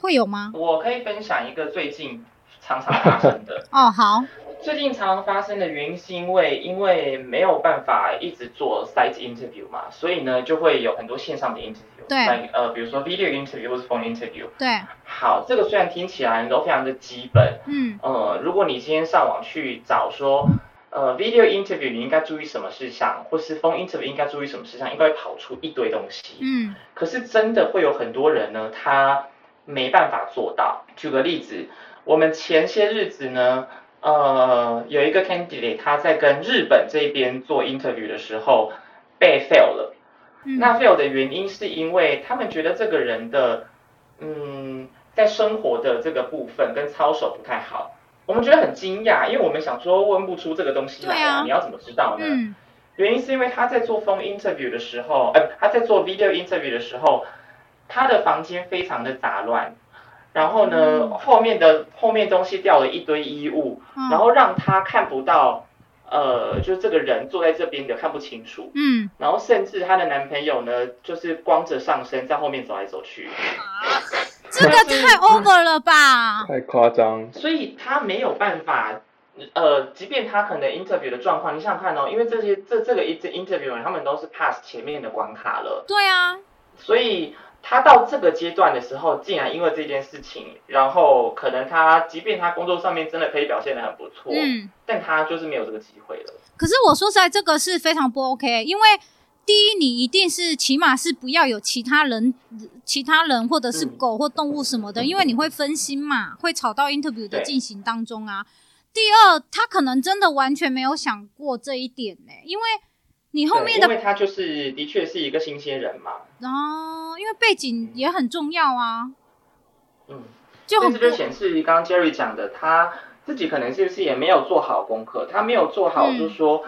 会有吗？我可以分享一个最近常常发生的。(laughs) 哦，好。最近常常发生的原因是因为因为没有办法一直做 site interview 嘛，所以呢就会有很多线上的 interview，对，呃比如说 video interview 或是 phone interview，对。好，这个虽然听起来都非常的基本，嗯，呃，如果你今天上网去找说，呃 video interview 你应该注意什么事项，或是 phone interview 应该注意什么事项，应该会跑出一堆东西，嗯。可是真的会有很多人呢，他没办法做到。举个例子，我们前些日子呢。呃，有一个 candidate 他在跟日本这边做 interview 的时候被 fail 了。嗯、那 fail 的原因是因为他们觉得这个人的，嗯，在生活的这个部分跟操守不太好。我们觉得很惊讶，因为我们想说问不出这个东西来啊，啊你要怎么知道呢？嗯、原因是因为他在做 phone interview 的时候，呃，他在做 video interview 的时候，他的房间非常的杂乱。然后呢，嗯、后面的后面东西掉了一堆衣物，嗯、然后让他看不到，呃，就是这个人坐在这边的看不清楚。嗯。然后甚至她的男朋友呢，就是光着上身在后面走来走去。啊，这个太 (laughs) over 了吧？太夸张。所以他没有办法，呃，即便他可能 interview 的状况，你想想看哦，因为这些这这个 interview 他们都是 pass 前面的关卡了。对啊。所以。他到这个阶段的时候，竟然因为这件事情，然后可能他即便他工作上面真的可以表现的很不错，嗯，但他就是没有这个机会了。可是我说实在，这个是非常不 OK，因为第一，你一定是起码是不要有其他人、其他人或者是狗或动物什么的，嗯、因为你会分心嘛，会吵到 interview 的进行当中啊。第二，他可能真的完全没有想过这一点呢、欸，因为。你后面的，因为他就是的确是一个新鲜人嘛。哦，因为背景也很重要啊。嗯，就这就显示刚刚 Jerry 讲的，他自己可能是不是也没有做好功课，他没有做好，就是说，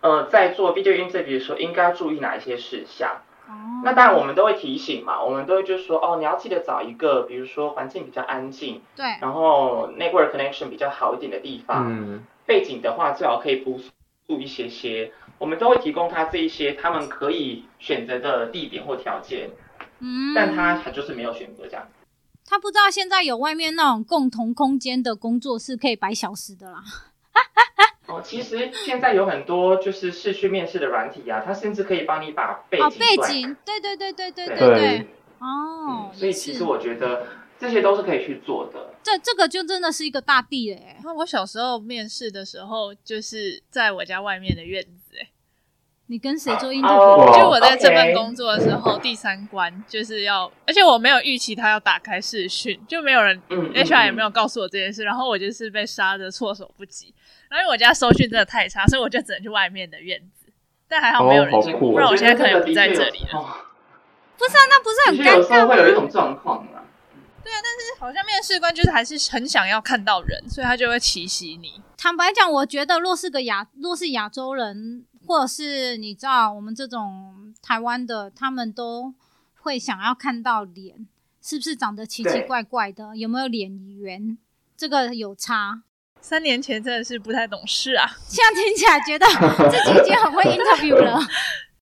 嗯、呃，在做 video interview 的时候应该注意哪一些事项。哦。那当然我们都会提醒嘛，我们都会就是说，哦，你要记得找一个，比如说环境比较安静，对，然后 network connection 比较好一点的地方。嗯。背景的话，最好可以补助一些些。我们都会提供他这一些他们可以选择的地点或条件，嗯，但他他就是没有选择这样。他不知道现在有外面那种共同空间的工作是可以摆小时的啦。(laughs) 哦，其实现在有很多就是视讯面试的软体啊，它甚至可以帮你把背景。哦，背景，对对对对对对对。对哦、嗯，所以其实我觉得这些都是可以去做的。这这个就真的是一个大地哎。那我小时候面试的时候，就是在我家外面的院子哎。你跟谁做 interview？、oh, 就我在这份工作的时候，okay. 第三关 (laughs) 就是要，而且我没有预期他要打开视讯，就没有人、嗯、HR 也没有告诉我这件事，然后我就是被杀的措手不及。然后因为我家收讯真的太差，所以我就只能去外面的院子，但还好没有人经过，oh, 不然我现在可能不在这里了。Oh. 不是啊，那不是很尴尬吗？有时候会有一种状况啊。对啊，但是好像面试官就是还是很想要看到人，所以他就会奇袭你。坦白讲，我觉得若是个亚，若是亚洲人。或者是你知道我们这种台湾的，他们都会想要看到脸，是不是长得奇奇怪怪的？有没有脸圆？这个有差。三年前真的是不太懂事啊，(laughs) 现在听起来觉得自己已经很会 interview 了。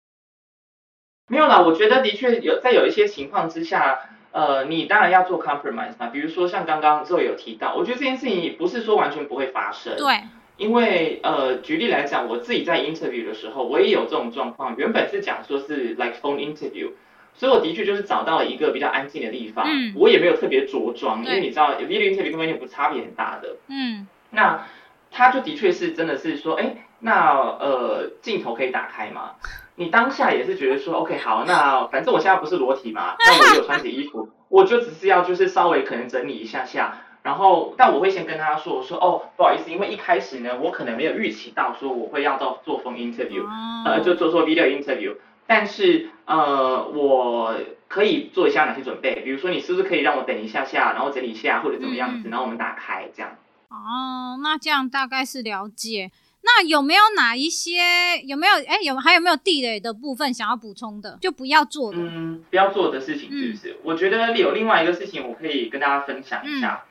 (laughs) 没有啦，我觉得的确有在有一些情况之下，呃，你当然要做 compromise 嘛。比如说像刚刚 Zoe 有提到，我觉得这件事情也不是说完全不会发生。对。因为呃，举例来讲，我自己在 interview 的时候，我也有这种状况。原本是讲说是 like phone interview，所以我的确就是找到了一个比较安静的地方。嗯。我也没有特别着装，因为你知道 video interview 跟 video 不差别很大的。嗯。那他就的确是真的是说，哎，那呃镜头可以打开吗？你当下也是觉得说，OK 好，那反正我现在不是裸体嘛，(laughs) 那我有穿起衣服，我就只是要就是稍微可能整理一下下。然后，但我会先跟他说，我说哦，不好意思，因为一开始呢，我可能没有预期到说我会要到做 phone interview，呃，就做做 video interview。但是呃，我可以做一下哪些准备？比如说，你是不是可以让我等一下下，然后整理一下，或者怎么样子，然后我们打开这样。哦，那这样大概是了解。那有没有哪一些有没有哎有还有没有地雷的部分想要补充的？就不要做的。嗯，不要做的事情是不是？嗯、我觉得有另外一个事情我可以跟大家分享一下。嗯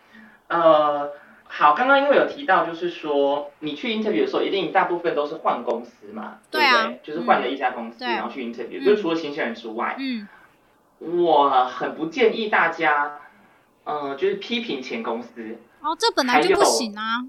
呃，好，刚刚因为有提到，就是说你去 interview 的时候，一定大部分都是换公司嘛，对，对不对？就是换了一家公司，嗯、然后去 interview，就除了新鲜人之外，嗯，我很不建议大家，呃，就是批评前公司。哦，这本来就不行啊。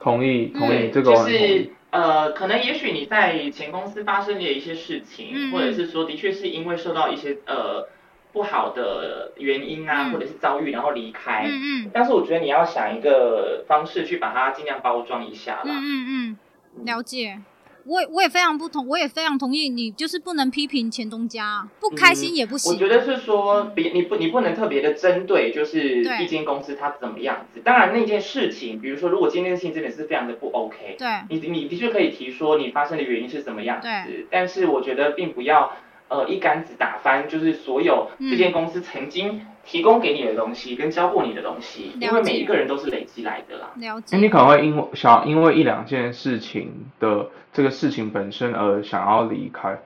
同意，同意，这个就是呃，可能也许你在前公司发生的一些事情，嗯、或者是说，的确是因为受到一些呃。不好的原因啊，嗯、或者是遭遇，然后离开。嗯嗯。但是我觉得你要想一个方式去把它尽量包装一下啦。嗯嗯嗯。了解，我也我也非常不同，我也非常同意你，就是不能批评前东家，不开心也不行。嗯、我觉得是说，别你不你不能特别的针对，就是一间公司它怎么样子。当然那件事情，比如说如果今天的事情真的是非常的不 OK，对，你你的确可以提说你发生的原因是什么样子。对。但是我觉得并不要。呃，一竿子打翻就是所有这间公司曾经提供给你的东西跟教过你的东西，因为每一个人都是累积来的啦。了解。你可能会因为想因为一两件事情的这个事情本身而想要离开，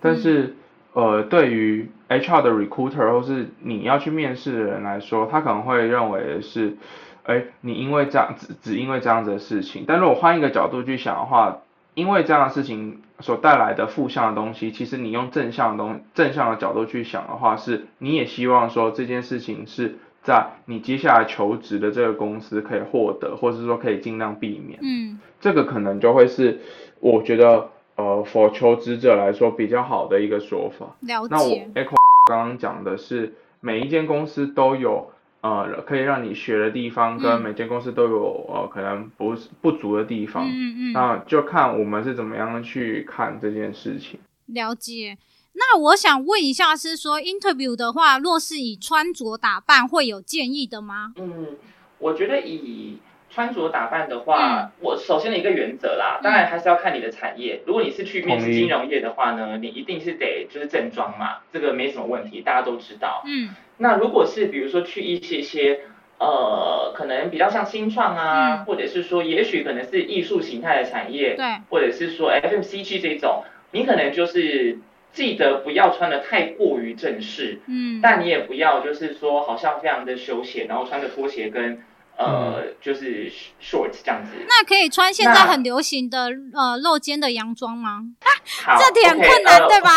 但是、嗯、呃，对于 HR 的 recruiter 或是你要去面试的人来说，他可能会认为是，哎，你因为这样只只因为这样子的事情，但如果换一个角度去想的话。因为这样的事情所带来的负向的东西，其实你用正向的东正向的角度去想的话，是你也希望说这件事情是在你接下来求职的这个公司可以获得，或者是说可以尽量避免。嗯，这个可能就会是我觉得呃，for 求职者来说比较好的一个说法。了解。那我 Echo 刚刚讲的是每一间公司都有。呃，可以让你学的地方跟每间公司都有、嗯、呃可能不不足的地方，嗯嗯，那就看我们是怎么样去看这件事情。了解。那我想问一下，是说 interview 的话，若是以穿着打扮，会有建议的吗？嗯，我觉得以。穿着打扮的话，嗯、我首先的一个原则啦，当然还是要看你的产业。如果你是去面试金融业的话呢，你一定是得就是正装嘛，这个没什么问题，大家都知道。嗯。那如果是比如说去一些些呃，可能比较像新创啊，嗯、或者是说也许可能是艺术形态的产业，对，或者是说 FMCG 这种，你可能就是记得不要穿的太过于正式，嗯，但你也不要就是说好像非常的休闲，然后穿着拖鞋跟。呃，就是 shorts 这样子。那可以穿现在很流行的呃露肩的洋装吗？(laughs) 这点很困难，okay, 对吧？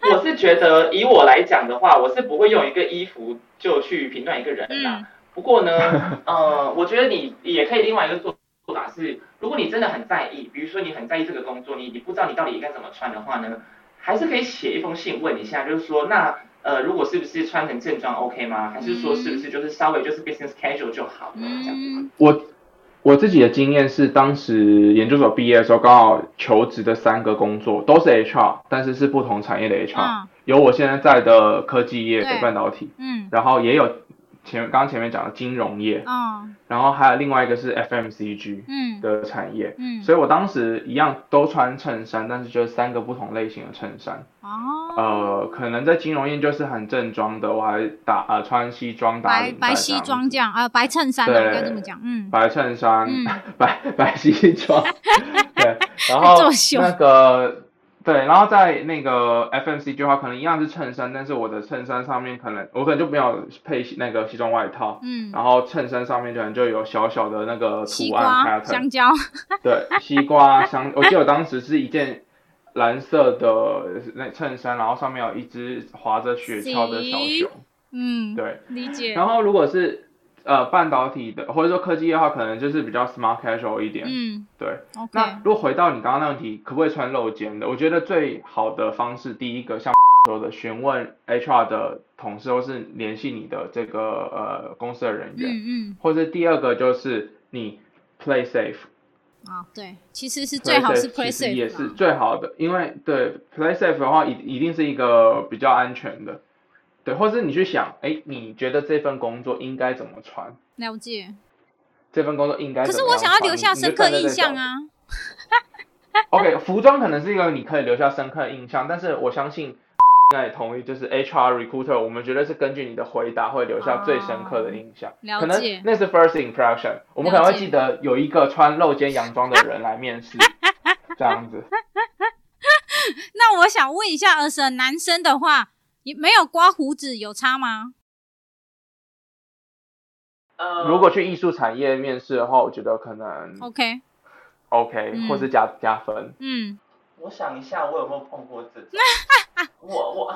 我是觉得以我来讲的话，我是不会用一个衣服就去评断一个人的。嗯、不过呢，呃，我觉得你也可以另外一个做做法是，如果你真的很在意，比如说你很在意这个工作，你你不知道你到底应该怎么穿的话呢，还是可以写一封信问一下，就是说那呃，如果是不是穿成正装 OK 吗？还是说是不是就是稍微就是 business casual 就好了、嗯、这样我。我自己的经验是，当时研究所毕业的时候，刚好求职的三个工作都是 HR，但是是不同产业的 HR，、嗯、有我现在在的科技业的半导体，嗯，然后也有。前刚刚前面讲的金融业，哦，然后还有另外一个是 FMCG，嗯，的产业，嗯，所以我当时一样都穿衬衫，但是就是三个不同类型的衬衫，哦，呃，可能在金融业就是很正装的，我还打呃穿西装打白白西装这样，呃白衬衫，对，应该这么讲，嗯，白衬衫，嗯、(laughs) 白 (laughs) 白西装，(laughs) 对，然后那个。对，然后在那个 FMCG 的话，可能一样是衬衫，但是我的衬衫上面可能我可能就没有配那个西装外套，嗯，然后衬衫上面可能就有小小的那个图案，香蕉，对，西瓜香，我记得我当时是一件蓝色的那衬衫，然后上面有一只滑着雪橇的小熊，嗯，对，理解。然后如果是。呃，半导体的或者说科技的话，可能就是比较 smart casual 一点。嗯，对。那如果回到你刚刚那问题，可不可以穿露肩的？我觉得最好的方式，第一个像说的，询问 HR 的同事，或是联系你的这个呃公司的人员。嗯嗯。或者第二个就是你 play safe。啊，对，其实是最好是 play safe，也是最好的，因为对 play safe 的话，一一定是一个比较安全的。对，或是你去想，哎，你觉得这份工作应该怎么穿？了解。这份工作应该？可是我想要留下深刻印象啊。(laughs) OK，服装可能是一个你可以留下深刻的印象，但是我相信应该也同意，就是 HR recruiter，我们绝对是根据你的回答会留下最深刻的印象。了解。可能那是 first impression，我们可能会记得有一个穿露肩洋装的人来面试，(laughs) 这样子。那我想问一下，而是男生的话。你没有刮胡子有差吗？呃，如果去艺术产业面试的话，我觉得可能 OK OK，嗯，或是加加分。嗯，我想一下，我有没有碰过这种？(laughs) 我我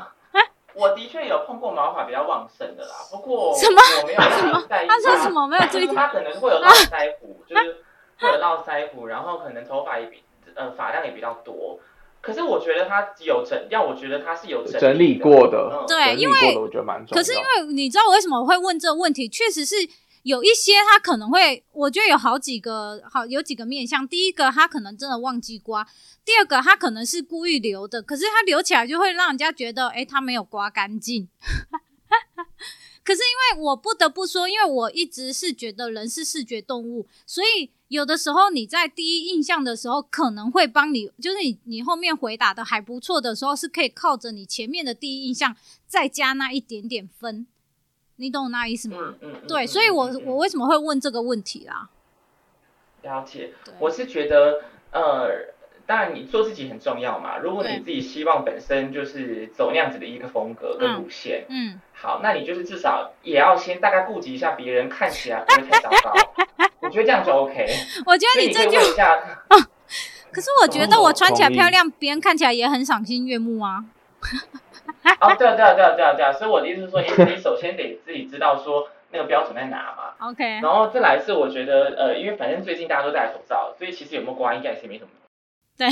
我的确有碰过毛发比较旺盛的啦，不过什么？我没有太在意。他说什么？没有注意听。他可能会有 (laughs) 络腮胡，就是会有络腮胡，然后可能头发也比呃发量也比较多。可是我觉得他有整，要我觉得他是有整理，整理过的，嗯、对，因为我觉得蛮重要。可是因为你知道我为什么会问这个问题？确实是有一些他可能会，我觉得有好几个好有几个面向。第一个他可能真的忘记刮，第二个他可能是故意留的，可是他留起来就会让人家觉得，哎，他没有刮干净。可是因为我不得不说，因为我一直是觉得人是视觉动物，所以。有的时候你在第一印象的时候可能会帮你，就是你你后面回答的还不错的时候，是可以靠着你前面的第一印象再加那一点点分，你懂我那意思吗？嗯嗯。对，所以我我为什么会问这个问题啦？了解，我是觉得呃。当然，你做自己很重要嘛。如果你自己希望本身就是走那样子的一个风格跟路线，嗯，嗯好，那你就是至少也要先大概顾及一下别人看起来不会太糟糕。(laughs) 我觉得这样就 OK。我觉得你这句话，哦，(laughs) 可是我觉得我穿起来漂亮，别人看起来也很赏心悦目啊。哦，对啊，对啊，对啊，对啊，对啊。所以我的意思是说，你你首先得自己知道说那个标准在哪嘛。OK。然后再来是我觉得呃，因为反正最近大家都戴口罩，所以其实有没有刮应该也是没什么。对，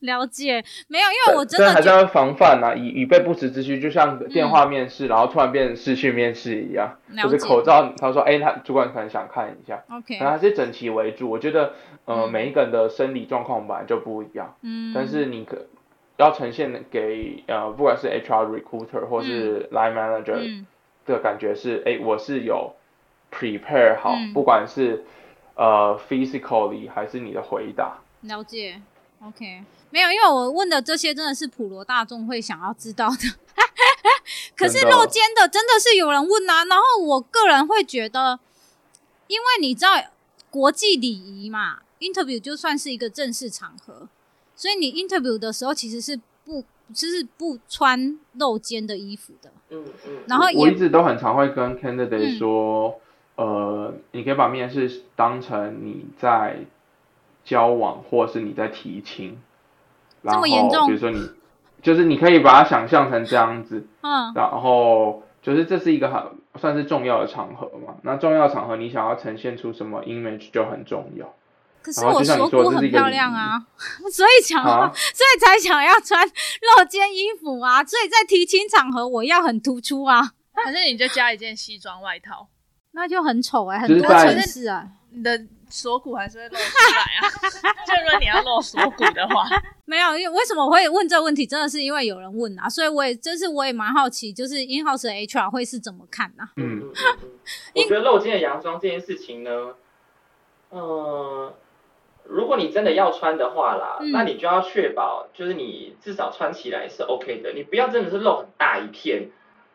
(laughs) 了解没有？因为我真的还是要防范呐、啊，以以备不时之需，就像电话面试，嗯、然后突然变成视讯面试一样，就是口罩，他说，哎，他主管可能想看一下，OK，然后还是整齐为主。我觉得，呃，嗯、每一个人的生理状况本来就不一样，嗯，但是你可要呈现给呃，不管是 HR recruiter 或是 line manager 的感觉是，哎、嗯，我是有 prepare 好，嗯、不管是。呃，physically 还是你的回答？了解，OK，没有，因为我问的这些真的是普罗大众会想要知道的。(laughs) 可是露肩的真的是有人问啊，然后我个人会觉得，因为你知道国际礼仪嘛，interview 就算是一个正式场合，所以你 interview 的时候其实是不，就是不穿露肩的衣服的。嗯嗯。然后我一直都很常会跟 candidate 说。嗯呃，你可以把面试当成你在交往，或是你在提亲，然后比如说你就是你可以把它想象成这样子，嗯，然后就是这是一个很算是重要的场合嘛。那重要场合你想要呈现出什么 image 就很重要。可是我锁骨很漂亮啊，(laughs) 所以想 (laughs) 所以才想要穿露肩衣服啊，所以在提亲场合我要很突出啊。(laughs) 反正你就加一件西装外套，那就很丑哎、欸，很多城市啊。你的锁骨还是会露出来啊。(laughs) 就如果你要露锁骨的话，没有，因为为什么我会问这个问题，真的是因为有人问啊，所以我也真是我也蛮好奇，就是 in house 的 HR 会是怎么看呢、啊？嗯，(laughs) 我觉得露肩的洋装这件事情呢，呃。如果你真的要穿的话啦，嗯、那你就要确保，就是你至少穿起来是 OK 的。你不要真的是露很大一片，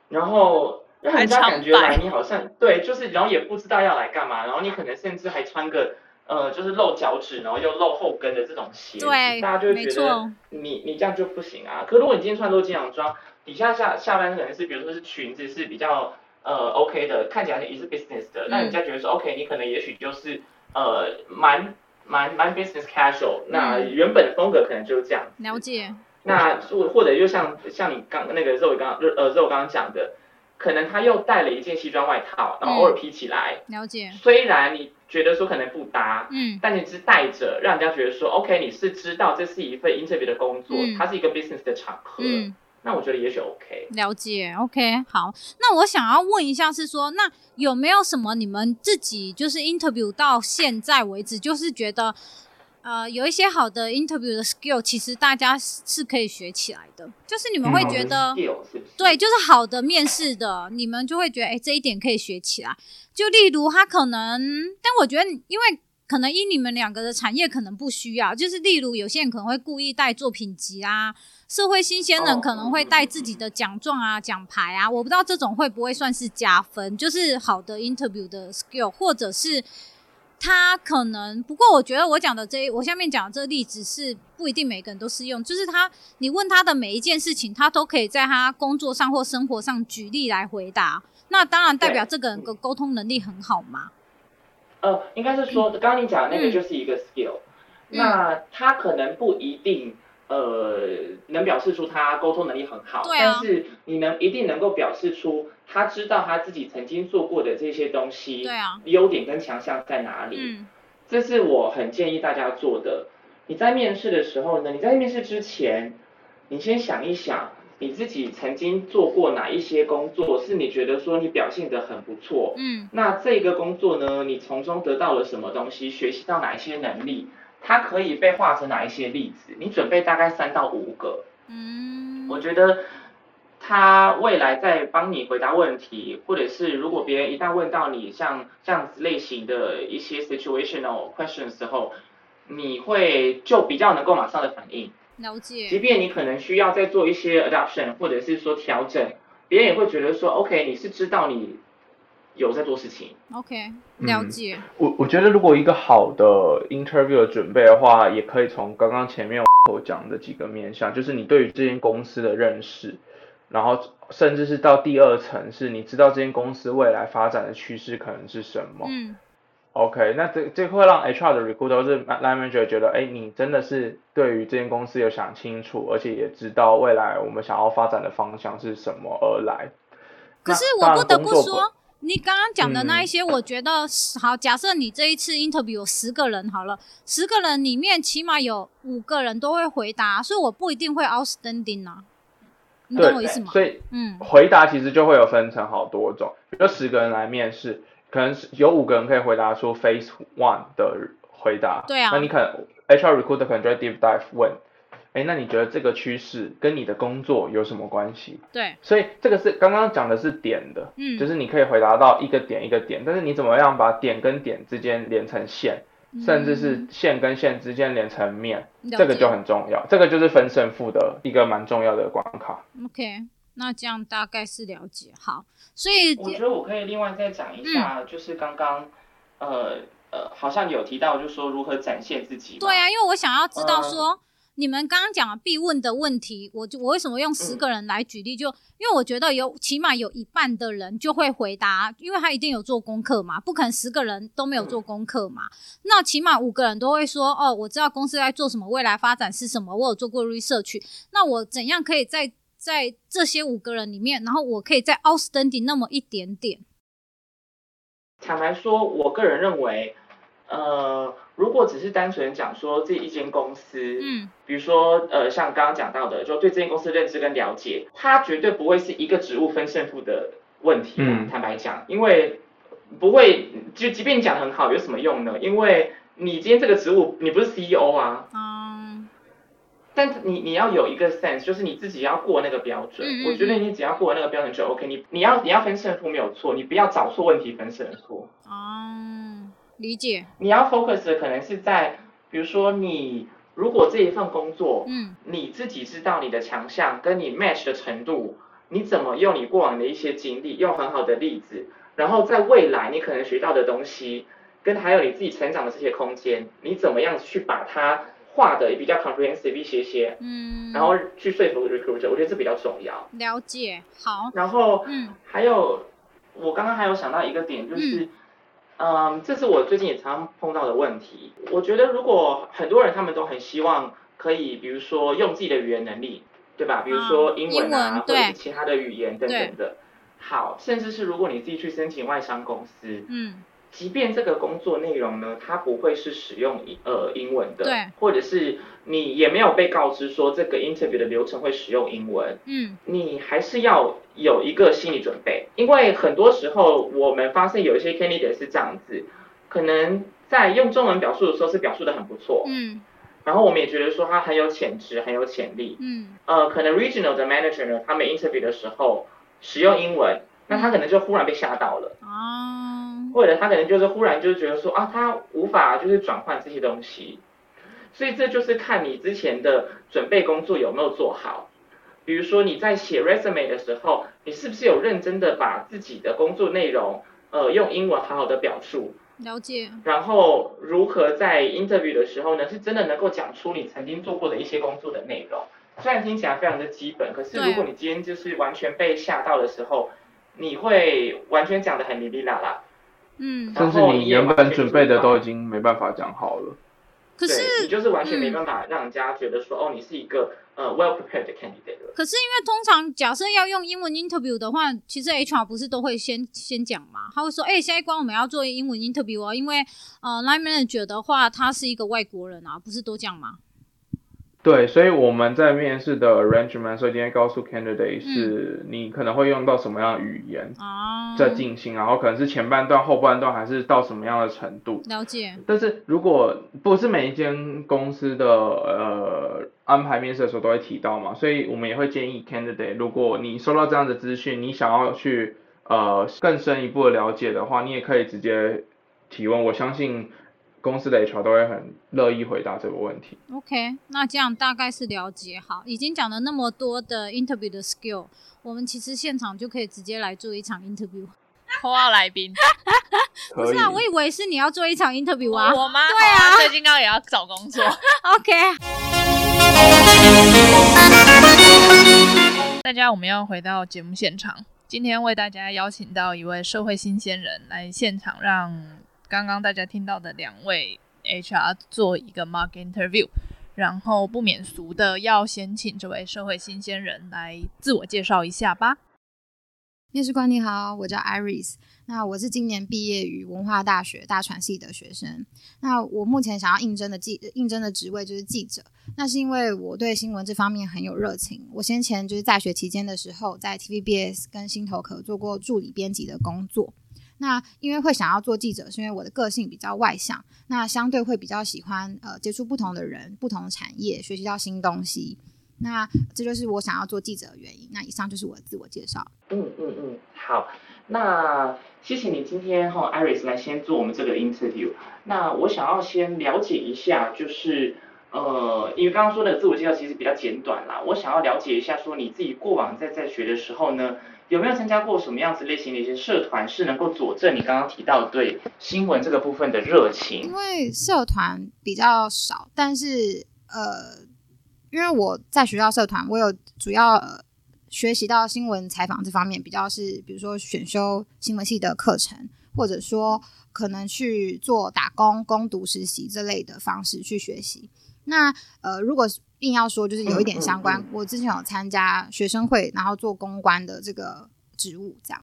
然后让人家感觉来你好像对，就是然后也不知道要来干嘛，然后你可能甚至还穿个呃，就是露脚趾，然后又露后跟的这种鞋，对，大家就会觉得你你这样就不行啊。可如果你今天穿露肩洋装，底下下下半身可能是比如说是裙子是比较呃 OK 的，看起来也是 business 的，那、嗯、人家觉得说 OK，你可能也许就是呃蛮。蛮蛮 business casual，那原本的风格可能就是这样。了解。那或或者就像像你刚那个肉刚呃肉刚刚讲的，可能他又带了一件西装外套，然后偶尔披起来。了解。虽然你觉得说可能不搭，嗯，但你是带着，让人家觉得说 OK，你是知道这是一份 interview 的工作，它是一个 business 的场合。嗯。那我觉得也许 OK，了解 OK 好。那我想要问一下，是说那有没有什么你们自己就是 interview 到现在为止，就是觉得呃有一些好的 interview 的 skill，其实大家是可以学起来的。就是你们会觉得，嗯、对，就是好的面试的，你们就会觉得，哎、欸，这一点可以学起来。就例如他可能，但我觉得因为可能因你们两个的产业可能不需要，就是例如有些人可能会故意带作品集啊。社会新鲜人可能会带自己的奖状啊、奖牌啊，我不知道这种会不会算是加分，就是好的 interview 的 skill，或者是他可能。不过我觉得我讲的这，我下面讲的这个例子是不一定每个人都适用，就是他，你问他的每一件事情，他都可以在他工作上或生活上举例来回答。那当然代表这个人的沟通能力很好嘛。呃，应该是说，刚刚你讲的那个就是一个 skill，嗯，那他可能不一定。呃，能表示出他沟通能力很好，对啊，但是你能一定能够表示出他知道他自己曾经做过的这些东西，对啊，优点跟强项在哪里？嗯，这是我很建议大家做的。你在面试的时候呢，你在面试之前，你先想一想你自己曾经做过哪一些工作，是你觉得说你表现得很不错，嗯，那这个工作呢，你从中得到了什么东西，学习到哪一些能力？它可以被画成哪一些例子？你准备大概三到五个。嗯，我觉得他未来在帮你回答问题，或者是如果别人一旦问到你像这样子类型的一些 situational questions 的时候，你会就比较能够马上的反应。了解。即便你可能需要再做一些 adoption 或者是说调整，别人也会觉得说 OK，你是知道你。有在做事情，OK，了解。嗯、我我觉得如果一个好的 interview 的准备的话，也可以从刚刚前面我讲的几个面向，就是你对于这间公司的认识，然后甚至是到第二层，是你知道这间公司未来发展的趋势可能是什么。嗯，OK，那这这会让 HR 的 recruiter 是 manager 觉得，哎，你真的是对于这间公司有想清楚，而且也知道未来我们想要发展的方向是什么而来。可是我不得不说。你刚刚讲的那一些，我觉得、嗯、好。假设你这一次 interview 有十个人好了，十个人里面起码有五个人都会回答，所以我不一定会 outstanding 啊。你懂我意思吗？所以，嗯，回答其实就会有分成好多种。比如十个人来面试，可能是有五个人可以回答出 phase one 的回答。对啊。那你可能 HR recruiter 可能就会 deep dive 问。哎，那你觉得这个趋势跟你的工作有什么关系？对，所以这个是刚刚讲的是点的，嗯，就是你可以回答到一个点一个点，但是你怎么样把点跟点之间连成线，嗯、甚至是线跟线之间连成面，这个就很重要，这个就是分胜负的一个蛮重要的关卡。OK，那这样大概是了解。好，所以我觉得我可以另外再讲一下，嗯、就是刚刚呃呃，好像有提到，就是说如何展现自己。对啊，因为我想要知道说。呃你们刚刚讲必问的问题，我就我为什么用十个人来举例？就因为我觉得有起码有一半的人就会回答，因为他一定有做功课嘛，不可能十个人都没有做功课嘛。那起码五个人都会说，哦，我知道公司在做什么，未来发展是什么，我有做过 research。那我怎样可以在在这些五个人里面，然后我可以再 outstanding 那么一点点？坦白说，我个人认为，呃。如果只是单纯讲说这一间公司，嗯，比如说呃，像刚刚讲到的，就对这间公司认知跟了解，它绝对不会是一个职务分胜负的问题。嗯，坦白讲，因为不会，就即便你讲得很好，有什么用呢？因为你今天这个职务，你不是 CEO 啊。嗯。但你你要有一个 sense，就是你自己要过那个标准。嗯，我觉得你只要过那个标准就 OK 你。你你要你要分胜负没有错，你不要找错问题分胜负。嗯。理解，你要 focus 的可能是在，比如说你如果这一份工作，嗯，你自己知道你的强项跟你 match 的程度，你怎么用你过往的一些经历，用很好的例子，然后在未来你可能学到的东西，跟还有你自己成长的这些空间，你怎么样去把它画的也比较 comprehensive 一些些，嗯，然后去说服 recruiter，我觉得这比较重要。了解，好。然后，嗯，还有我刚刚还有想到一个点就是。嗯嗯，这是我最近也常常碰到的问题。我觉得如果很多人他们都很希望可以，比如说用自己的语言能力，对吧？比如说英文啊，文或者是其他的语言等等的。好，甚至是如果你自己去申请外商公司，嗯。即便这个工作内容呢，它不会是使用呃英文的，对，或者是你也没有被告知说这个 interview 的流程会使用英文，嗯，你还是要有一个心理准备，因为很多时候我们发现有一些 candidate 是这样子，可能在用中文表述的时候是表述的很不错，嗯，然后我们也觉得说他很有潜质，很有潜力，嗯，呃，可能 regional 的 manager 呢，他们 interview 的时候使用英文，那他可能就忽然被吓到了，哦。或者他可能就是忽然就是觉得说啊，他无法就是转换这些东西，所以这就是看你之前的准备工作有没有做好。比如说你在写 resume 的时候，你是不是有认真的把自己的工作内容呃用英文好好的表述？了解。然后如何在 interview 的时候呢，是真的能够讲出你曾经做过的一些工作的内容。虽然听起来非常的基本，可是如果你今天就是完全被吓到的时候，你会完全讲的很哩哩啦啦。嗯，甚至你原本准备的都已经没办法讲好了。可是你就是完全没办法让人家觉得说，嗯、哦，你是一个呃 well prepared candidate 了。可是因为通常假设要用英文 interview 的话，其实 HR 不是都会先先讲嘛？他会说，哎、欸，下一关我们要做英文 interview 啊，因为呃 line manager 的话他是一个外国人啊，不是都这样吗？对，所以我们在面试的 arrangement，所以今天告诉 candidate 是你可能会用到什么样的语言在进行，嗯、然后可能是前半段、后半段，还是到什么样的程度？了解。但是如果不是每一间公司的呃安排面试的时候都会提到嘛，所以我们也会建议 candidate，如果你收到这样的资讯，你想要去呃更深一步的了解的话，你也可以直接提问。我相信。公司的 HR 都会很乐意回答这个问题。OK，那这样大概是了解好，已经讲了那么多的 interview 的 skill，我们其实现场就可以直接来做一场 interview。(laughs) call 到来宾？(laughs) 不是啊，我以为是你要做一场 interview 啊。我吗？对啊，最近刚刚也要找工作。(laughs) OK。大家，我们要回到节目现场，今天为大家邀请到一位社会新鲜人来现场，让。刚刚大家听到的两位 HR 做一个 mock interview，然后不免俗的要先请这位社会新鲜人来自我介绍一下吧。面试官你好，我叫 Iris，那我是今年毕业于文化大学大传系的学生。那我目前想要应征的记应征的职位就是记者，那是因为我对新闻这方面很有热情。我先前就是在学期间的时候，在 TVBS 跟新头壳做过助理编辑的工作。那因为会想要做记者，是因为我的个性比较外向，那相对会比较喜欢呃接触不同的人、不同产业，学习到新东西。那这就是我想要做记者的原因。那以上就是我的自我介绍。嗯嗯嗯，好。那谢谢你今天和 Iris 来先做我们这个 interview。那我想要先了解一下，就是呃，因为刚刚说的自我介绍其实比较简短啦。我想要了解一下，说你自己过往在在学的时候呢，有没有参加过什么样子类型的一些社团，是能够佐证你刚刚提到对新闻这个部分的热情？因为社团比较少，但是呃，因为我在学校社团，我有主要、学习到新闻采访这方面，比较是比如说选修新闻系的课程，或者说可能去做打工、攻读实习这类的方式去学习。那呃，如果硬要说，就是有一点相关，嗯嗯嗯、我之前有参加学生会，然后做公关的这个职务，这样。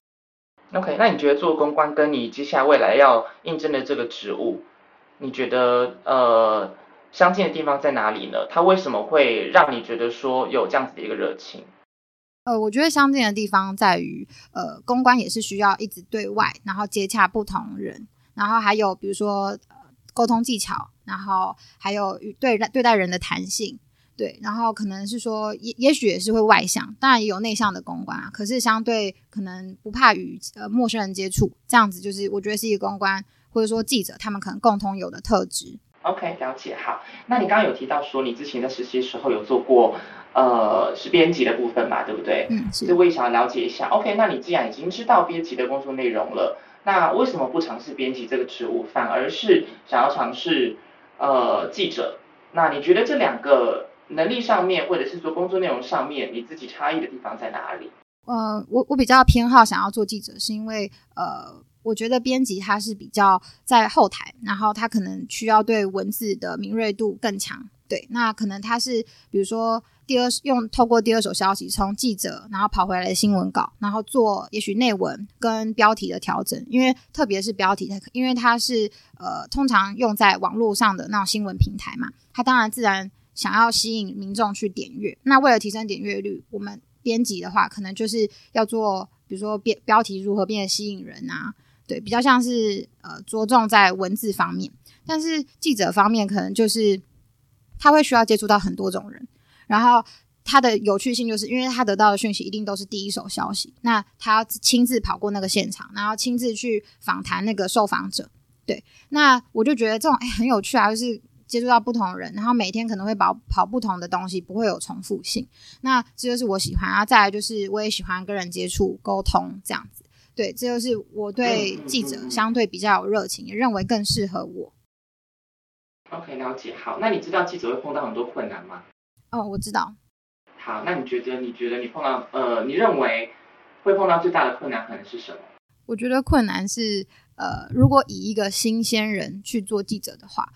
OK，那你觉得做公关跟你接下来未来要应征的这个职务，你觉得呃相近的地方在哪里呢？它为什么会让你觉得说有这样子的一个热情？呃，我觉得相近的地方在于，呃，公关也是需要一直对外，然后接洽不同人，然后还有比如说。沟通技巧，然后还有与对待对待人的弹性，对，然后可能是说也也许也是会外向，当然也有内向的公关啊。可是相对可能不怕与呃陌生人接触，这样子就是我觉得是一个公关或者说记者他们可能共同有的特质。OK，了解。好，那你刚刚有提到说你之前在实习的时候有做过呃是编辑的部分嘛，对不对？嗯，是。所以我也想要了解一下。OK，那你既然已经知道编辑的工作内容了。那为什么不尝试编辑这个职务，反而是想要尝试呃记者？那你觉得这两个能力上面，或者是说工作内容上面，你自己差异的地方在哪里？呃，我我比较偏好想要做记者，是因为呃，我觉得编辑他是比较在后台，然后他可能需要对文字的敏锐度更强。对，那可能他是比如说。第二用透过第二手消息，从记者然后跑回来的新闻稿，然后做也许内文跟标题的调整，因为特别是标题，因为它是呃通常用在网络上的那种新闻平台嘛，它当然自然想要吸引民众去点阅。那为了提升点阅率，我们编辑的话，可能就是要做，比如说标标题如何变得吸引人啊，对，比较像是呃着重在文字方面。但是记者方面，可能就是他会需要接触到很多种人。然后他的有趣性就是，因为他得到的讯息一定都是第一手消息，那他亲自跑过那个现场，然后亲自去访谈那个受访者。对，那我就觉得这种诶很有趣啊，就是接触到不同的人，然后每天可能会跑跑不同的东西，不会有重复性。那这就是我喜欢啊。再来就是我也喜欢跟人接触沟通这样子。对，这就是我对记者相对比较有热情，也认为更适合我。OK，了解。好，那你知道记者会碰到很多困难吗？哦，我知道。好，那你觉得？你觉得你碰到呃，你认为会碰到最大的困难可能是什么？我觉得困难是呃，如果以一个新鲜人去做记者的话，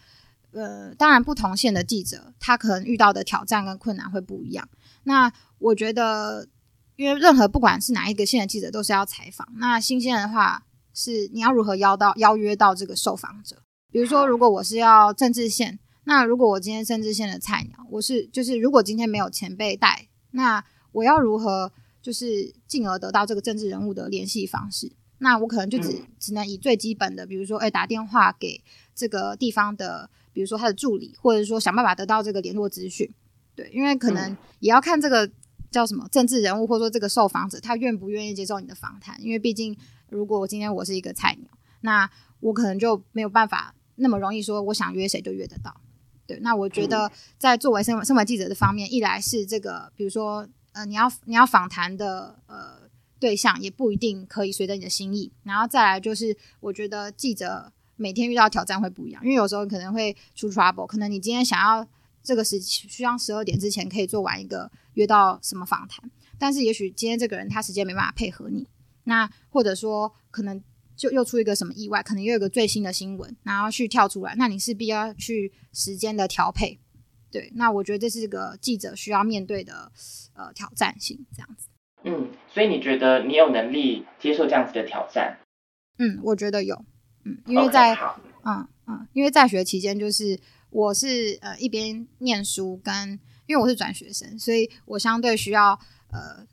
呃，当然不同线的记者他可能遇到的挑战跟困难会不一样。那我觉得，因为任何不管是哪一个线的记者都是要采访，那新鲜的话是你要如何邀到邀约到这个受访者？比如说，如果我是要政治线。那如果我今天政治线的菜鸟，我是就是如果今天没有前辈带，那我要如何就是进而得到这个政治人物的联系方式？那我可能就只、嗯、只能以最基本的，比如说哎打电话给这个地方的，比如说他的助理，或者说想办法得到这个联络资讯。对，因为可能也要看这个叫什么政治人物，或者说这个受访者他愿不愿意接受你的访谈。因为毕竟如果我今天我是一个菜鸟，那我可能就没有办法那么容易说我想约谁就约得到。对，那我觉得在作为身为身为记者的方面，一来是这个，比如说，呃，你要你要访谈的呃对象也不一定可以随着你的心意，然后再来就是，我觉得记者每天遇到挑战会不一样，因为有时候可能会出 trouble，可能你今天想要这个时需要十二点之前可以做完一个约到什么访谈，但是也许今天这个人他时间没办法配合你，那或者说可能。就又出一个什么意外，可能又有个最新的新闻，然后去跳出来，那你势必要去时间的调配，对，那我觉得这是个记者需要面对的呃挑战性，这样子。嗯，所以你觉得你有能力接受这样子的挑战？嗯，我觉得有，嗯，因为在 okay, 嗯嗯，因为在学期间就是我是呃一边念书跟，因为我是转学生，所以我相对需要呃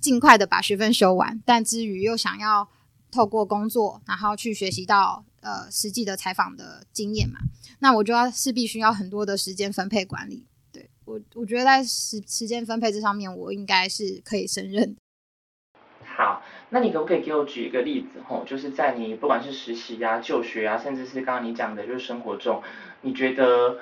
尽快的把学分修完，但之余又想要。透过工作，然后去学习到呃实际的采访的经验嘛，那我就要势必需要很多的时间分配管理。对，我，我觉得在时时间分配这上面，我应该是可以胜任。好，那你可不可以给我举一个例子？吼，就是在你不管是实习啊、就学啊，甚至是刚刚你讲的，就是生活中，你觉得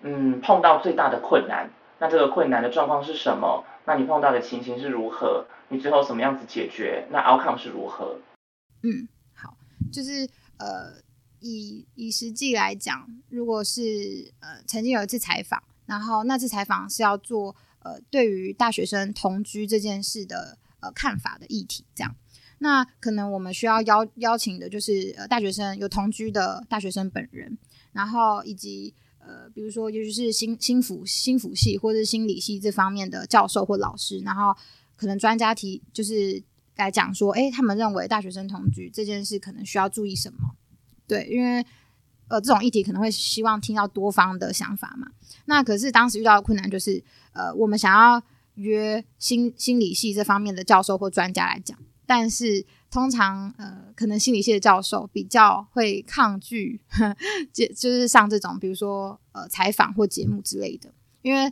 嗯碰到最大的困难，那这个困难的状况是什么？那你碰到的情形是如何？你最后什么样子解决？那 outcome 是如何？嗯，好，就是呃，以以实际来讲，如果是呃曾经有一次采访，然后那次采访是要做呃对于大学生同居这件事的呃看法的议题，这样。那可能我们需要邀邀请的就是呃大学生有同居的大学生本人，然后以及呃比如说也许是心心辅心辅系或者心理系这方面的教授或老师，然后可能专家提就是来讲说，诶，他们认为大学生同居这件事可能需要注意什么？对，因为呃这种议题可能会希望听到多方的想法嘛。那可是当时遇到的困难就是，呃我们想要约心心理系这方面的教授或专家来讲。但是通常，呃，可能心理系的教授比较会抗拒，(laughs) 就就是上这种，比如说，呃，采访或节目之类的。因为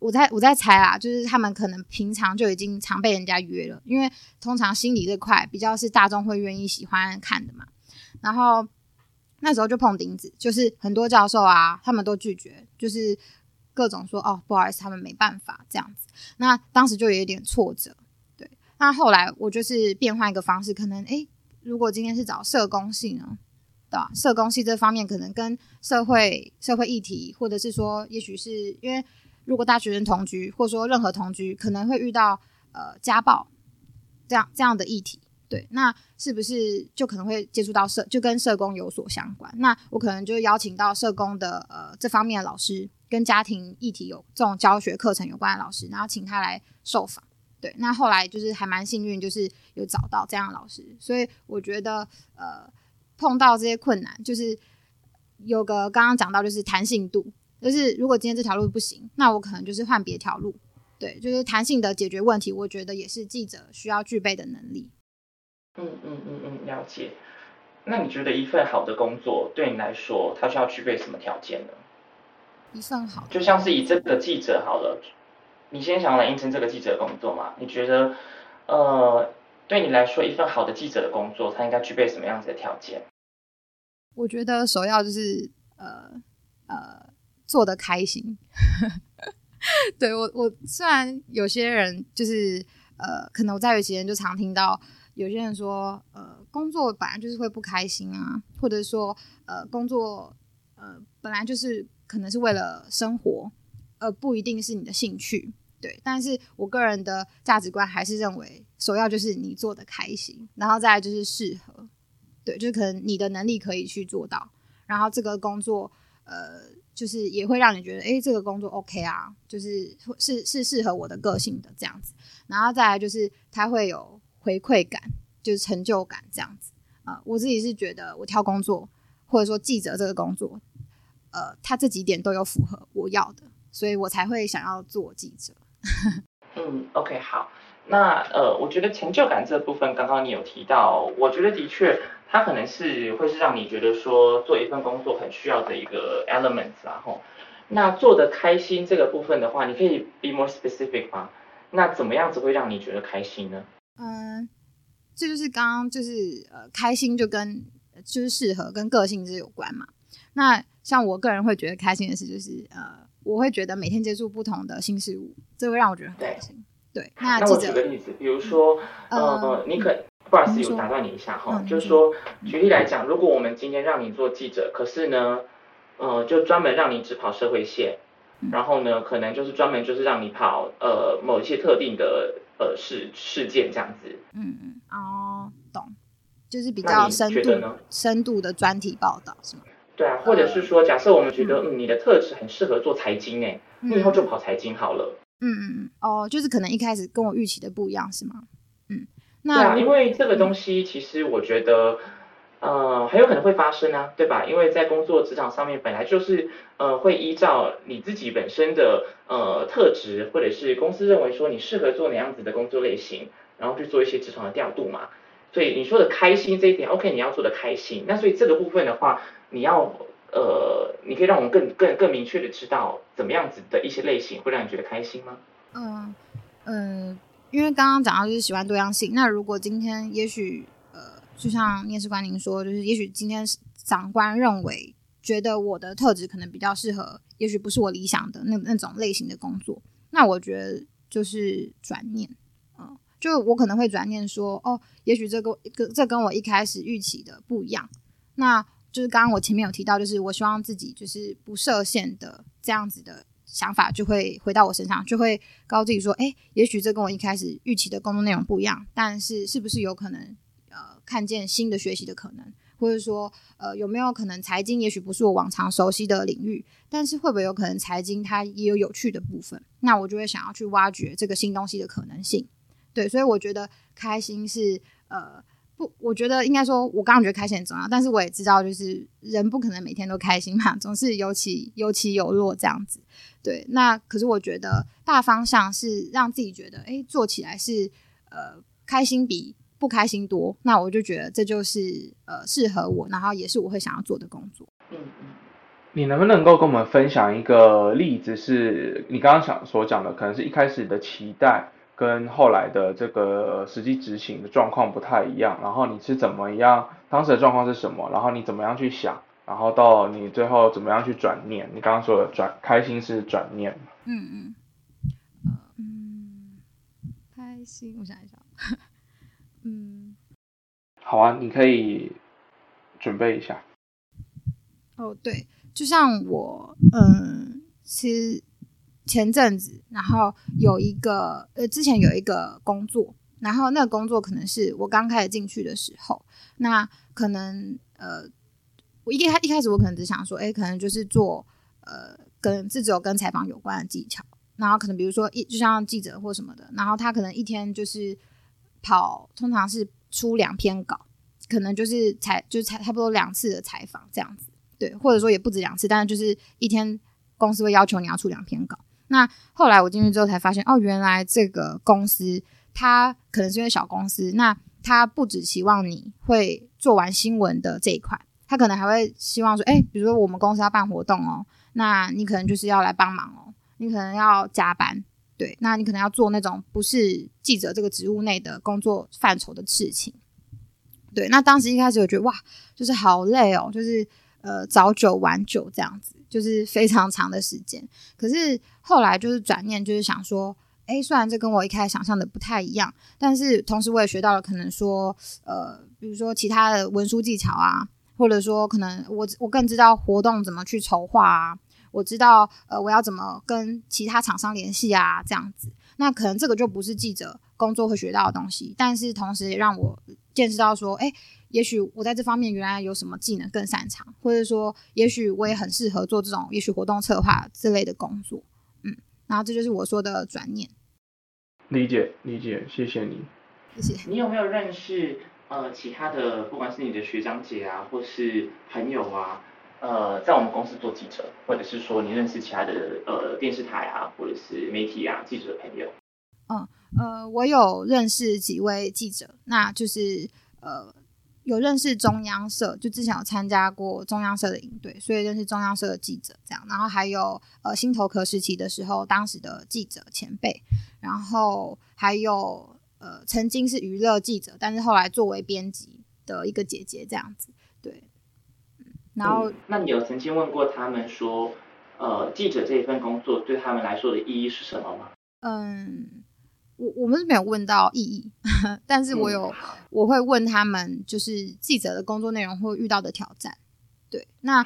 我在我在猜啦，就是他们可能平常就已经常被人家约了。因为通常心理这块比较是大众会愿意喜欢看的嘛。然后那时候就碰钉子，就是很多教授啊，他们都拒绝，就是各种说哦，不好意思，他们没办法这样子。那当时就有一点挫折。对那后来我就是变换一个方式，可能诶，如果今天是找社工系呢，对吧？社工系这方面可能跟社会社会议题，或者是说，也许是因为如果大学生同居，或者说任何同居，可能会遇到呃家暴这样这样的议题，对，那是不是就可能会接触到社，就跟社工有所相关？那我可能就邀请到社工的呃这方面的老师，跟家庭议题有这种教学课程有关的老师，然后请他来受访。对，那后来就是还蛮幸运，就是有找到这样的老师，所以我觉得呃碰到这些困难，就是有个刚刚讲到就是弹性度，就是如果今天这条路不行，那我可能就是换别条路。对，就是弹性的解决问题，我觉得也是记者需要具备的能力。嗯嗯嗯嗯，了解。那你觉得一份好的工作对你来说，它需要具备什么条件呢？一份好，就像是以这个记者好了。你先想要来应征这个记者的工作嘛？你觉得，呃，对你来说，一份好的记者的工作，他应该具备什么样子的条件？我觉得首要就是，呃呃，做的开心。(laughs) 对我，我虽然有些人就是，呃，可能我在有些人就常听到有些人说，呃，工作本来就是会不开心啊，或者说，呃，工作，呃，本来就是可能是为了生活。呃，不一定是你的兴趣，对。但是我个人的价值观还是认为，首要就是你做的开心，然后再来就是适合，对，就是可能你的能力可以去做到，然后这个工作，呃，就是也会让你觉得，诶，这个工作 OK 啊，就是是是适合我的个性的这样子，然后再来就是它会有回馈感，就是成就感这样子啊，呃，我自己是觉得我挑工作或者说记者这个工作，呃，他这几点都有符合我要的。所以我才会想要做记者。嗯，OK，好。那呃，我觉得成就感这部分，刚刚你有提到，我觉得的确，它可能是会是让你觉得说做一份工作很需要的一个 element 然后，那做的开心这个部分的话，你可以 be more specific 吗？那怎么样子会让你觉得开心呢？嗯，这就是刚刚就是呃，开心就跟就是适合跟个性是有关嘛。那像我个人会觉得开心的事就是呃。我会觉得每天接触不同的新事物，这会让我觉得很开心。对，对那，那我举个例子，比如说，呃，呃你可不好意思，有打断你一下哈，就是说，举例来讲，如果我们今天让你做记者，可是呢，呃，就专门让你只跑社会线，嗯，然后呢，可能就是专门就是让你跑呃某一些特定的呃事事件这样子。嗯嗯，哦，懂，就是比较深度深度的专题报道是吗？对啊，或者是说，假设我们觉得，嗯，你的特质很适合做财经，哎，你以后就跑财经好了。嗯嗯嗯，哦，就是可能一开始跟我预期的不一样，是吗？嗯，那对啊，因为这个东西其实我觉得，呃，很有可能会发生啊，对吧？因为在工作职场上面，本来就是呃，会依照你自己本身的呃特质，或者是公司认为说你适合做哪样子的工作类型，然后去做一些职场的调度嘛。所以你说的开心这一点，OK，你要做的开心。那所以这个部分的话。你要呃，你可以让我们更更更明确的知道怎么样子的一些类型会让你觉得开心吗？嗯嗯，因为刚刚讲到就是喜欢多样性。那如果今天也许呃，就像面试官您说，就是也许今天长官认为觉得我的特质可能比较适合，也许不是我理想的那那种类型的工作，那我觉得就是转念，嗯，就我可能会转念说，哦，也许这个跟这跟我一开始预期的不一样，那。就是刚刚我前面有提到，就是我希望自己就是不设限的这样子的想法就会回到我身上，就会告诉自己说，哎，也许这跟我一开始预期的工作内容不一样，但是是不是有可能呃看见新的学习的可能，或者说呃有没有可能财经也许不是我往常熟悉的领域，但是会不会有可能财经它也有有趣的部分？那我就会想要去挖掘这个新东西的可能性。对，所以我觉得开心是呃。不，我觉得应该说，我刚刚觉得开心很重要，但是我也知道，就是人不可能每天都开心嘛，总是有起有起有落这样子。对，那可是我觉得大方向是让自己觉得，哎，做起来是呃开心比不开心多，那我就觉得这就是呃适合我，然后也是我会想要做的工作。嗯嗯，你能不能够跟我们分享一个例子，是你刚刚想所讲的，可能是一开始的期待。跟后来的这个实际执行的状况不太一样，然后你是怎么样？当时的状况是什么？然后你怎么样去想？然后到你最后怎么样去转念？你刚刚说的转开心是转念。嗯嗯，嗯，开心，我想一想。嗯，好啊，你可以准备一下。哦，对，就像我，嗯，其实。前阵子，然后有一个呃，之前有一个工作，然后那个工作可能是我刚开始进去的时候，那可能呃，我一开一开始我可能只想说，哎，可能就是做呃跟这只有跟采访有关的技巧，然后可能比如说一就像记者或什么的，然后他可能一天就是跑，通常是出两篇稿，可能就是采就是采差不多两次的采访这样子，对，或者说也不止两次，但是就是一天公司会要求你要出两篇稿。那后来我进去之后才发现，哦，原来这个公司它可能是因为小公司，那它不只希望你会做完新闻的这一块，它可能还会希望说，哎，比如说我们公司要办活动哦，那你可能就是要来帮忙哦，你可能要加班，对，那你可能要做那种不是记者这个职务内的工作范畴的事情，对，那当时一开始我觉得哇，就是好累哦，就是呃早九晚九这样子。就是非常长的时间，可是后来就是转念，就是想说，诶，虽然这跟我一开始想象的不太一样，但是同时我也学到了可能说，呃，比如说其他的文书技巧啊，或者说可能我我更知道活动怎么去筹划啊，我知道呃我要怎么跟其他厂商联系啊，这样子，那可能这个就不是记者工作会学到的东西，但是同时也让我见识到说，诶。也许我在这方面原来有什么技能更擅长，或者说，也许我也很适合做这种也许活动策划之类的工作，然后这就是我说的转念。理解理解，谢谢你，谢谢。你有没有认识呃其他的，不管是你的学长姐啊，或是朋友啊，呃，在我们公司做记者，或者是说你认识其他的呃电视台啊，或者是媒体啊记者的朋友？嗯呃，我有认识几位记者，那就是呃。有认识中央社，就之前有参加过中央社的营队，所以认识中央社的记者这样。然后还有呃新头壳时期的时候，当时的记者前辈，然后还有呃曾经是娱乐记者，但是后来作为编辑的一个姐姐这样子。对，然后、嗯、那你有曾经问过他们说，呃记者这一份工作对他们来说的意义是什么吗？嗯。我我们是没有问到意义，(laughs) 但是我有我会问他们，就是记者的工作内容会遇到的挑战。对，那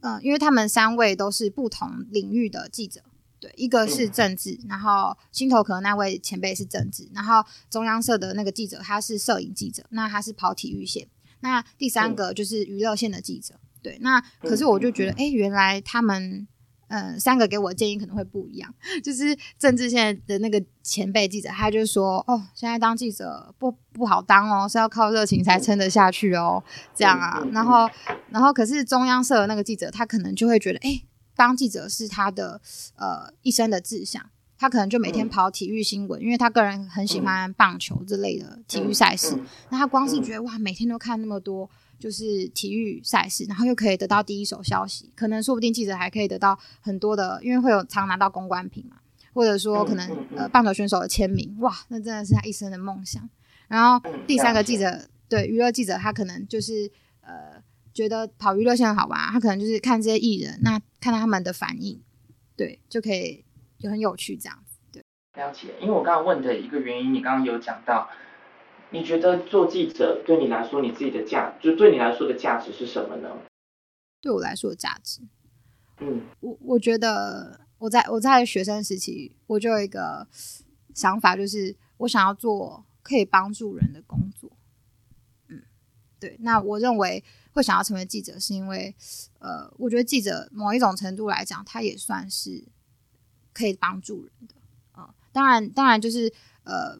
呃，因为他们三位都是不同领域的记者，对，一个是政治，然后心头壳那位前辈是政治，然后中央社的那个记者他是摄影记者，那他是跑体育线，那第三个就是娱乐线的记者，对，那可是我就觉得，哎，原来他们。嗯，三个给我的建议可能会不一样。就是政治现在的那个前辈记者，他就说：“哦，现在当记者不不好当哦，是要靠热情才撑得下去哦。”这样啊，然后然后可是中央社的那个记者，他可能就会觉得，哎，当记者是他的呃一生的志向，他可能就每天跑体育新闻，因为他个人很喜欢棒球之类的体育赛事。那他光是觉得哇，每天都看那么多。就是体育赛事，然后又可以得到第一手消息，可能说不定记者还可以得到很多的，因为会有常拿到公关品嘛，或者说可能呃棒球选手的签名，哇，那真的是他一生的梦想。然后第三个记者，对娱乐记者，他可能就是呃觉得跑娱乐线好玩，他可能就是看这些艺人，那看到他们的反应，对，就可以就很有趣这样子。对，了解。因为我刚刚问的一个原因，你刚刚有讲到。你觉得做记者对你来说，你自己的价，就对你来说的价值是什么呢？对我来说的价值，嗯，我我觉得，我在我在学生时期，我就有一个想法，就是我想要做可以帮助人的工作。嗯，对。那我认为会想要成为记者，是因为呃，我觉得记者某一种程度来讲，他也算是可以帮助人的。啊、呃，当然，当然就是呃。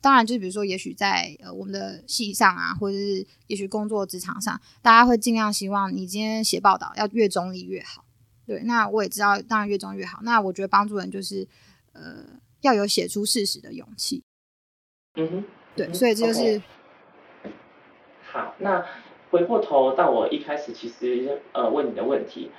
当然，就是比如说，也许在呃我们的系上啊，或者是也许工作职场上，大家会尽量希望你今天写报道要越中立越好。对，那我也知道，当然越中越好。那我觉得帮助人就是呃要有写出事实的勇气。嗯哼，对，所以这就是 okay. 好。那回过头到我一开始其实呃问你的问题，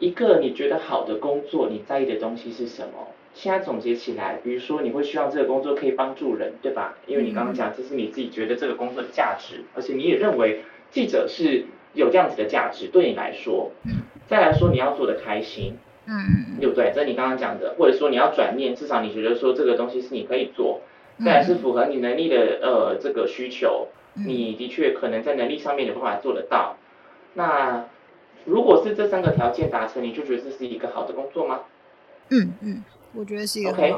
一个你觉得好的工作，你在意的东西是什么？现在总结起来，比如说你会希望这个工作可以帮助人，对吧？因为你刚刚讲这是你自己觉得这个工作的价值，而且你也认为记者是有这样子的价值，对你来说。再来说你要做的开心，嗯，对不对？这是你刚刚讲的，或者说你要转念，至少你觉得说这个东西是你可以做，再来是符合你能力的呃这个需求，你的确可能在能力上面有办法做得到。那如果是这三个条件达成，你就觉得这是一个好的工作吗？嗯嗯。我觉得是一个很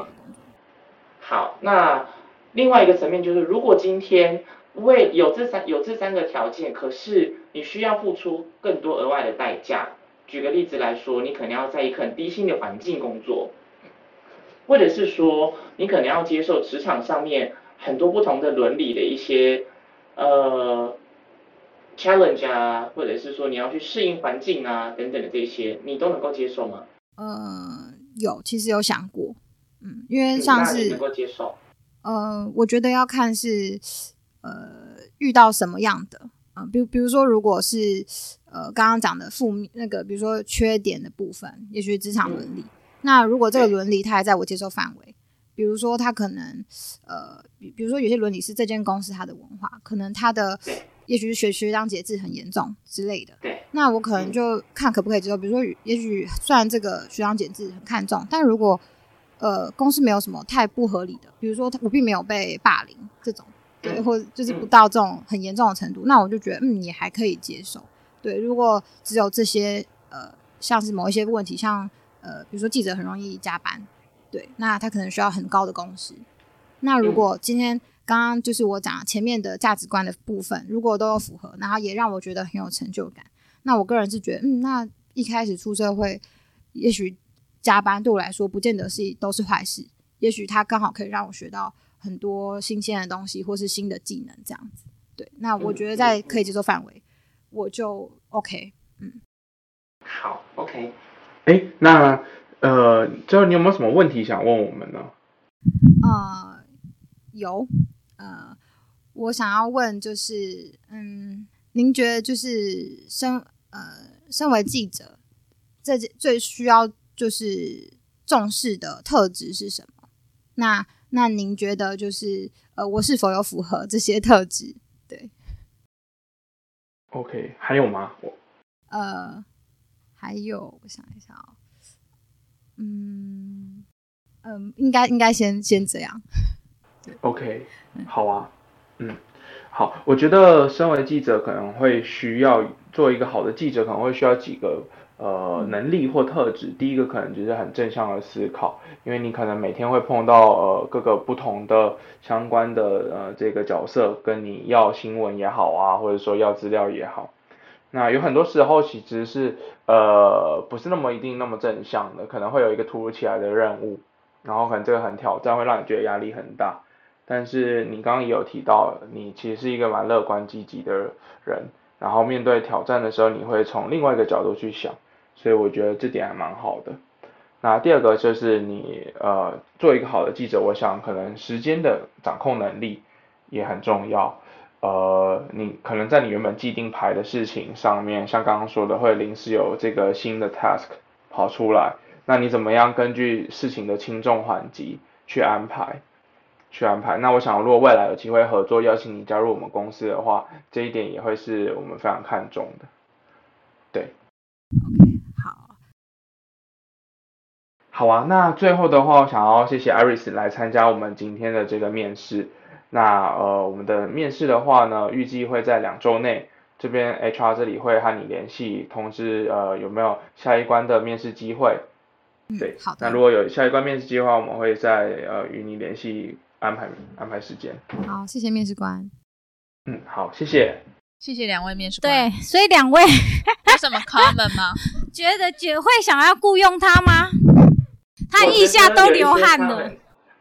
好那另外一个层面就是，如果今天为有这三有这三个条件，可是你需要付出更多额外的代价。举个例子来说，你可能要在一个很低薪的环境工作，或者是说你可能要接受职场上面很多不同的伦理的一些呃 challenge 啊，或者是说你要去适应环境啊等等的这些，你都能够接受吗？呃。有，其实有想过，嗯，因为像是能够接受，呃，我觉得要看是呃遇到什么样的，啊、呃，比如比如说，如果是呃刚刚讲的负面那个，比如说缺点的部分，也许职场伦理，嗯、那如果这个伦理它还在我接受范围，比如说它可能呃，比比如说有些伦理是这间公司它的文化，可能它的。也许是学学长节制很严重之类的，对，那我可能就看可不可以接受。比如说，也许虽然这个学长节制很看重，但如果呃公司没有什么太不合理的，比如说我并没有被霸凌这种，对，或者就是不到这种很严重的程度，那我就觉得嗯，也还可以接受。对，如果只有这些呃，像是某一些问题，像呃，比如说记者很容易加班，对，那他可能需要很高的工时。那如果今天。刚刚就是我讲前面的价值观的部分，如果都有符合，然后也让我觉得很有成就感，那我个人是觉得，嗯，那一开始出社会，也许加班对我来说不见得是都是坏事，也许它刚好可以让我学到很多新鲜的东西，或是新的技能这样子。对，那我觉得在可以接受范围，我就 OK，嗯，好，OK，哎，那呃，最后你有没有什么问题想问我们呢？啊、呃，有。呃，我想要问就是，嗯，您觉得就是身呃，身为记者，这最需要就是重视的特质是什么？那那您觉得就是呃，我是否有符合这些特质？对，OK，还有吗？我呃，还有，我想一下哦，嗯嗯、呃，应该应该先先这样。OK，好啊，嗯，好，我觉得身为记者可能会需要做一个好的记者，可能会需要几个呃能力或特质。第一个可能就是很正向的思考，因为你可能每天会碰到呃各个不同的相关的呃这个角色，跟你要新闻也好啊，或者说要资料也好，那有很多时候其实是呃不是那么一定那么正向的，可能会有一个突如其来的任务，然后可能这个很挑战，会让你觉得压力很大。但是你刚刚也有提到，你其实是一个蛮乐观积极的人，然后面对挑战的时候，你会从另外一个角度去想，所以我觉得这点还蛮好的。那第二个就是你呃做一个好的记者，我想可能时间的掌控能力也很重要。呃，你可能在你原本既定排的事情上面，像刚刚说的，会临时有这个新的 task 跑出来，那你怎么样根据事情的轻重缓急去安排？去安排。那我想，如果未来有机会合作，邀请你加入我们公司的话，这一点也会是我们非常看重的。对。OK，好。好啊，那最后的话，我想要谢谢 Iris 来参加我们今天的这个面试。那呃，我们的面试的话呢，预计会在两周内，这边 HR 这里会和你联系，通知呃有没有下一关的面试机会。对，好的。那如果有下一关面试计划，我们会再呃与你联系，安排安排时间。好，谢谢面试官。嗯，好，谢谢。谢谢两位面试官。对，所以两位 (laughs) 有什么 comment 吗？(laughs) 觉得姐会想要雇佣他吗？他腋下都流汗了。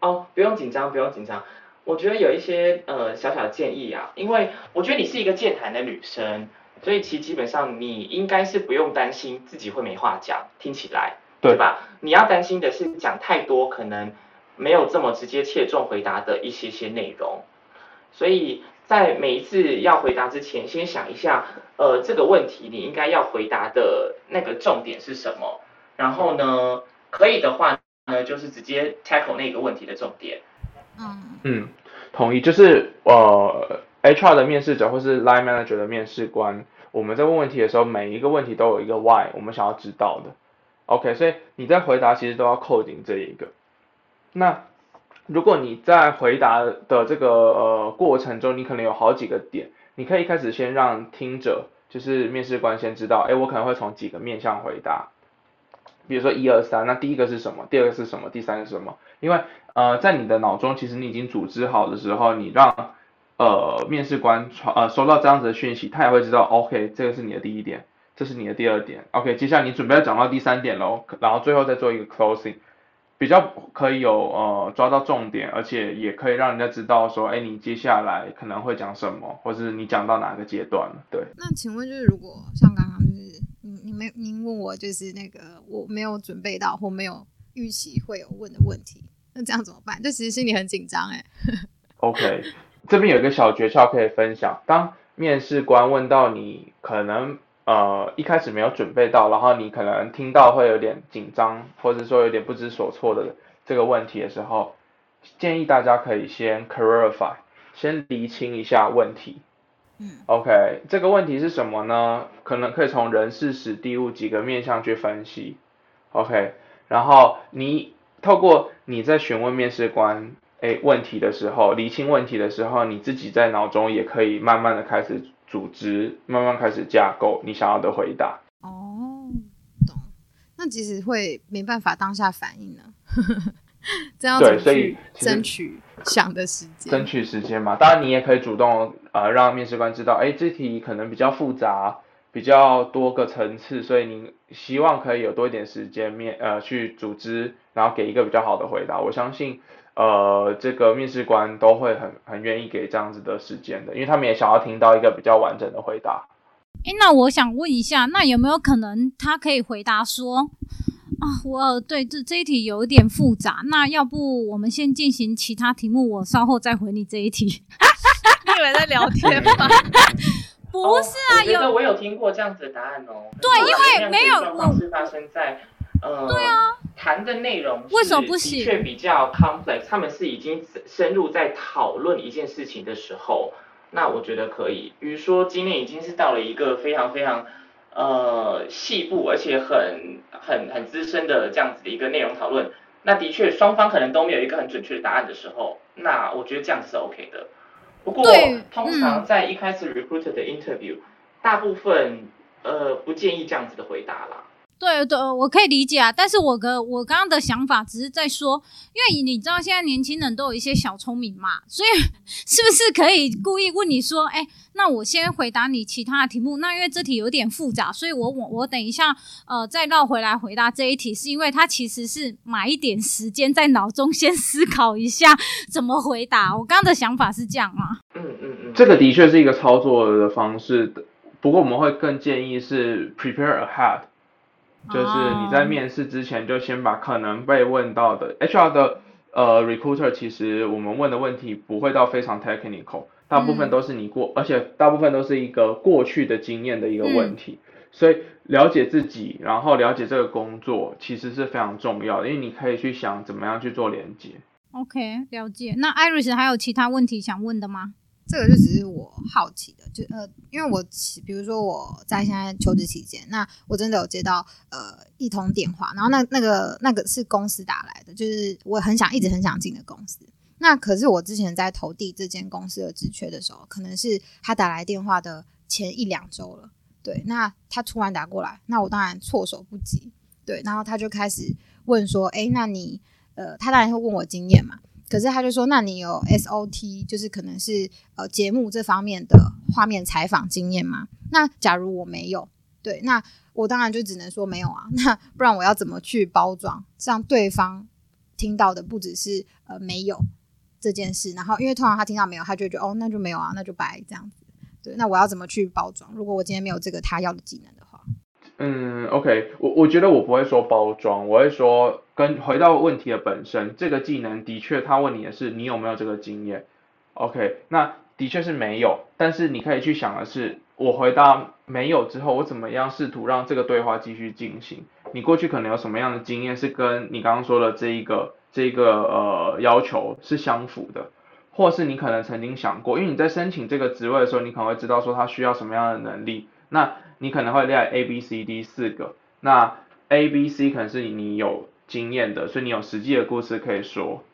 哦，不用紧张，不用紧张。我觉得有一些呃小小的建议啊，因为我觉得你是一个健谈的女生，所以其实基本上你应该是不用担心自己会没话讲，听起来对，对吧？你要担心的是讲太多，可能没有这么直接切中回答的一些些内容，所以。在每一次要回答之前，先想一下，呃，这个问题你应该要回答的那个重点是什么？然后呢，可以的话呢，就是直接 tackle 那个问题的重点。嗯嗯，同意。就是呃，HR 的面试者或是 line manager 的面试官，我们在问问题的时候，每一个问题都有一个 why，我们想要知道的。OK，所以你在回答其实都要扣紧这一个。那。如果你在回答的这个呃过程中，你可能有好几个点，你可以一开始先让听者，就是面试官先知道，哎，我可能会从几个面向回答，比如说一二三，那第一个是什么？第二个是什么？第三个是什么？因为呃在你的脑中，其实你已经组织好的时候，你让呃面试官传呃收到这样子的讯息，他也会知道，OK，这个是你的第一点，这是你的第二点，OK，接下来你准备要讲到第三点喽，然后最后再做一个 closing。比较可以有呃抓到重点，而且也可以让人家知道说，哎，你接下来可能会讲什么，或是你讲到哪个阶段。对。那请问就是，如果像刚刚就是你你没您问我就是那个我没有准备到或没有预期会有问的问题，那这样怎么办？就其实心里很紧张哎。OK，这边有一个小诀窍可以分享，当面试官问到你可能。呃，一开始没有准备到，然后你可能听到会有点紧张，或者说有点不知所措的这个问题的时候，建议大家可以先 clarify，先厘清一下问题。嗯，OK，这个问题是什么呢？可能可以从人事史地物几个面向去分析。OK，然后你透过你在询问面试官诶问题的时候，厘清问题的时候，你自己在脑中也可以慢慢的开始。组织慢慢开始架构你想要的回答。哦，懂。那其实会没办法当下反应呢？(laughs) 这样对，所以争取想的时间，争取时间嘛。当然，你也可以主动呃让面试官知道，哎，这题可能比较复杂，比较多个层次，所以你希望可以有多一点时间面呃去组织，然后给一个比较好的回答。我相信。呃，这个面试官都会很很愿意给这样子的时间的，因为他们也想要听到一个比较完整的回答。诶，那我想问一下，那有没有可能他可以回答说，啊，我对这这一题有一点复杂，那要不我们先进行其他题目，我稍后再回你这一题。(laughs) 你以为在聊天吗？(laughs) 不是啊，有，我有听过这样子的答案哦。对，因为没有，我是发生在。呃，对啊，谈的内容为什么不行？的确比较 complex，他们是已经深入在讨论一件事情的时候，那我觉得可以。比如说今天已经是到了一个非常非常呃细部而且很很很资深的这样子的一个内容讨论，那的确双方可能都没有一个很准确的答案的时候，那我觉得这样子是 OK 的。不过通常在一开始 recruiter 的 interview，嗯，大部分呃不建议这样子的回答啦。对对，我可以理解啊，但是我的我刚刚的想法只是在说，因为你知道现在年轻人都有一些小聪明嘛，所以 (laughs) 是不是可以故意问你说，哎，那我先回答你其他的题目，那因为这题有点复杂，所以我我我等一下呃再绕回来回答这一题，是因为他其实是买一点时间在脑中先思考一下怎么回答。我刚刚的想法是这样啊，嗯嗯嗯，这个的确是一个操作的方式，不过我们会更建议是 prepare ahead。就是你在面试之前就先把可能被问到的 HR 的呃 recruiter，其实我们问的问题不会到非常 technical，大部分都是你过，而且大部分都是一个过去的经验的一个问题，所以了解自己，然后了解这个工作其实是非常重要的，因为你可以去想怎么样去做连接。OK，了解。那 Iris 还有其他问题想问的吗？这个就只是我好奇的，就呃，因为我比如说我在现在求职期间，那我真的有接到呃一通电话，然后那那个那个是公司打来的，就是我很想一直很想进的公司。那可是我之前在投递这间公司的职缺的时候，可能是他打来电话的前一两周了，对，那他突然打过来，那我当然措手不及，对，然后他就开始问说，哎，那你呃，他当然会问我经验嘛。可是他就说，那你有 SOT，就是可能是呃节目这方面的画面采访经验吗？那假如我没有，对，那我当然就只能说没有啊。(laughs) 那不然我要怎么去包装，让对方听到的不只是呃没有这件事，然后因为通常他听到没有，他就觉得哦，那就没有啊，那就白这样子。对，那我要怎么去包装？如果我今天没有这个他要的技能的话，嗯，OK，我我觉得我不会说包装，我会说跟回到问题的本身，这个技能的确他问你的是你有没有这个经验，OK，那的确是没有，但是你可以去想的是，我回答没有之后，我怎么样试图让这个对话继续进行？你过去可能有什么样的经验是跟你刚刚说的这一个这一个呃要求是相符的？或是你可能曾经想过，因为你在申请这个职位的时候，你可能会知道说他需要什么样的能力，那你可能会列 A、B、C、D 四个，那 A、B、C 可能是你有经验的，所以你有实际的故事可以说。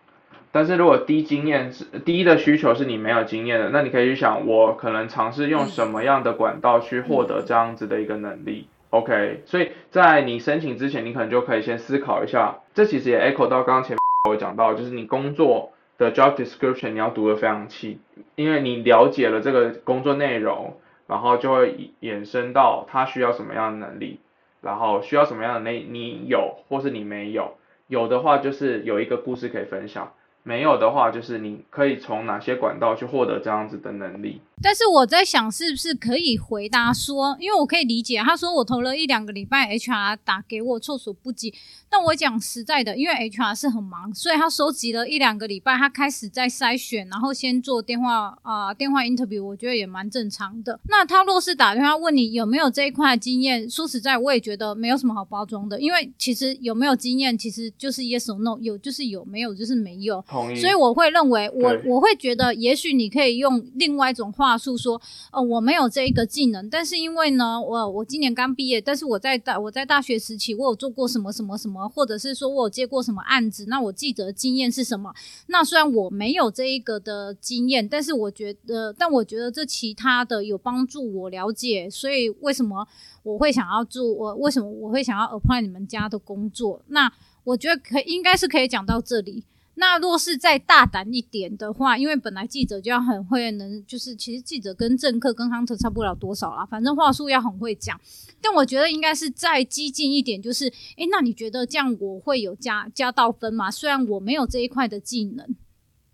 但是如果低经验是 D 的需求是你没有经验的，那你可以去想，我可能尝试用什么样的管道去获得这样子的一个能力。OK，所以在你申请之前，你可能就可以先思考一下，这其实也 echo 到刚刚前面我讲到，就是你工作。的 job description 你要读得非常细，因为你了解了这个工作内容，然后就会衍生到他需要什么样的能力，然后需要什么样的能力你有或是你没有，有的话就是有一个故事可以分享。没有的话，就是你可以从哪些管道去获得这样子的能力？但是我在想，是不是可以回答说，因为我可以理解，他说我投了一两个礼拜，HR 打给我措手不及。但我讲实在的，因为 HR 是很忙，所以他收集了一两个礼拜，他开始在筛选，然后先做电话啊、呃，电话 interview，我觉得也蛮正常的。那他若是打电话问你有没有这一块经验，说实在，我也觉得没有什么好包装的，因为其实有没有经验，其实就是 yes or no，有就是有，没有就是没有。所以我会认为我，我我会觉得，也许你可以用另外一种话话术说，呃，我没有这一个技能，但是因为呢，我我今年刚毕业，但是我在大我在大学时期，我有做过什么什么什么，或者是说我有接过什么案子，那我记得经验是什么？那虽然我没有这一个的经验，但是我觉得，但我觉得这其他的有帮助我了解，所以为什么我会想要做？我为什么我会想要 apply 你们家的工作？那我觉得可应该是可以讲到这里。那若是再大胆一点的话，因为本来记者就要很会能，就是其实记者跟政客跟 hunter 差不了多少啦，反正话术要很会讲。但我觉得应该是再激进一点，就是，诶、那你觉得这样我会有加加到分吗？虽然我没有这一块的技能，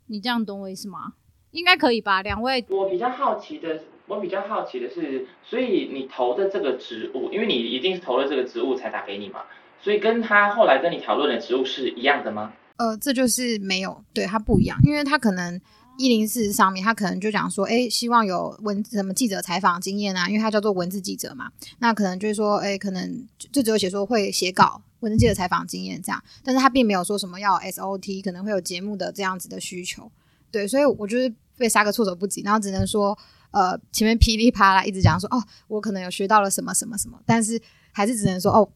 你这样懂我意思吗？应该可以吧？两位，我比较好奇的，我比较好奇的是，所以你投的这个职务，因为你一定是投了这个职务才打给你嘛，所以跟他后来跟你讨论的职务是一样的吗？呃，这就是没有，对，他不一样，因为他可能一零四上面，他可能就讲说，哎，希望有文什么记者采访经验啊，因为他叫做文字记者嘛，那可能就是说，哎，可能就只有写说会写稿，文字记者采访经验这样，但是他并没有说什么要 SOT，可能会有节目的这样子的需求，对，所以我就是被杀个措手不及，然后只能说，呃，前面噼里啪啦一直讲说，哦，我可能有学到了什么什么什么，但是还是只能说，哦。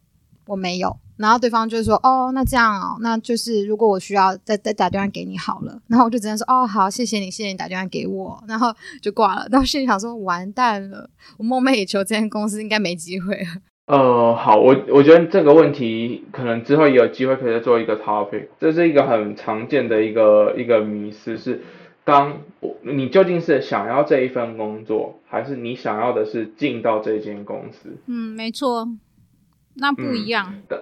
我没有，然后对方就说：“哦，那这样哦，那就是如果我需要再再打电话给你好了。”然后我就只能说：“哦，好，谢谢你，谢谢你打电话给我。”然后就挂了。然后心里想说：“完蛋了，我梦寐以求这间公司应该没机会了。(laughs) ”呃，好，我我觉得这个问题可能之后也有机会可以再做一个 topic。这是一个很常见的一个一个迷思，是当你究竟是想要这一份工作，还是你想要的是进到这间公司？嗯，没错。那不一样。嗯、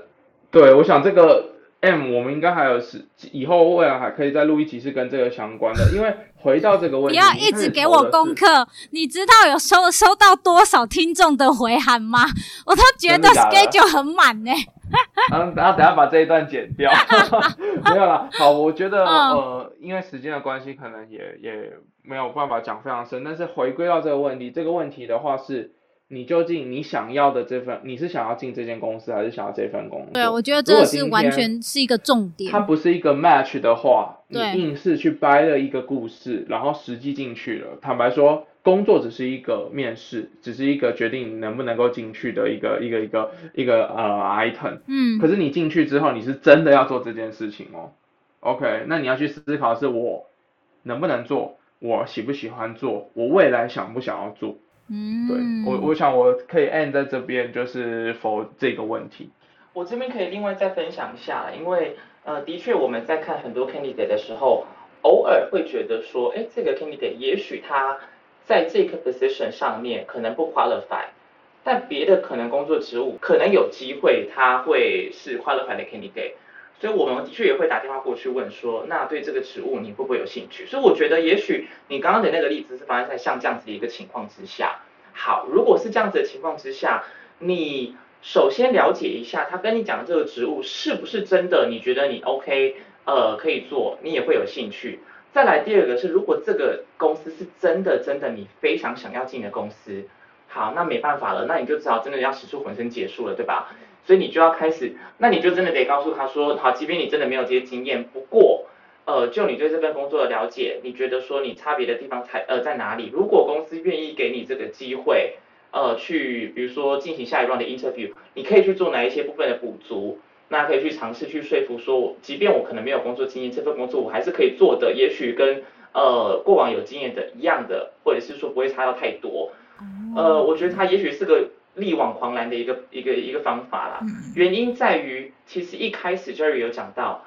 对，我想这个 M，我们应该还有是以后未来还可以再录一集是跟这个相关的。因为回到这个问题，(laughs) 不要一直给我功课。你知道有收收到多少听众的回函吗？我都觉得 schedule 很满呢。嗯，(laughs) 等下等下把这一段剪掉。(laughs) 没有啦，好，我觉得、嗯、呃，因为时间的关系，可能也也没有办法讲非常深。但是回归到这个问题，这个问题的话是。你究竟你想要的这份，你是想要进这间公司，还是想要这份工作？对，我觉得这是完全是一个重点。它不是一个 match 的话，你硬是去掰了一个故事，然后实际进去了。坦白说，工作只是一个面试，只是一个决定你能不能够进去的一个一个一个一个呃 item。嗯。可是你进去之后，你是真的要做这件事情哦。OK，那你要去思考的是我能不能做，我喜不喜欢做，我未来想不想要做。嗯，对我，我想我可以 end 在这边，就是 for 这个问题。我这边可以另外再分享一下，因为呃，的确我们在看很多 candidate 的时候，偶尔会觉得说，哎，这个 candidate 也许他在这个 position 上面可能不 qualify，但别的可能工作职务可能有机会他会是 qualify 的 candidate，所以我们的确也会打电话过去问说，那对这个职务你会不会有兴趣？所以我觉得也许你刚刚的那个例子是发生在像这样子的一个情况之下。好，如果是这样子的情况之下，你。首先了解一下他跟你讲的这个职务是不是真的，你觉得你 OK，呃，可以做，你也会有兴趣。再来第二个是，如果这个公司是真的真的你非常想要进的公司，好，那没办法了，那你就只好真的要使出浑身解数了，对吧？所以你就要开始，那你就真的得告诉他说，好，即便你真的没有这些经验，不过，呃，就你对这份工作的了解，你觉得说你差别的地方才呃在哪里？如果公司愿意给你这个机会。呃，去比如说进行下一 round 的 interview，你可以去做哪一些部分的补足？那可以去尝试去说服说，即便我可能没有工作经验，这份工作我还是可以做的，也许跟呃过往有经验的一样的，或者是说不会差到太多。呃，我觉得他也许是个力挽狂澜的一个一个一个方法啦。原因在于，其实一开始 Jerry 有讲到。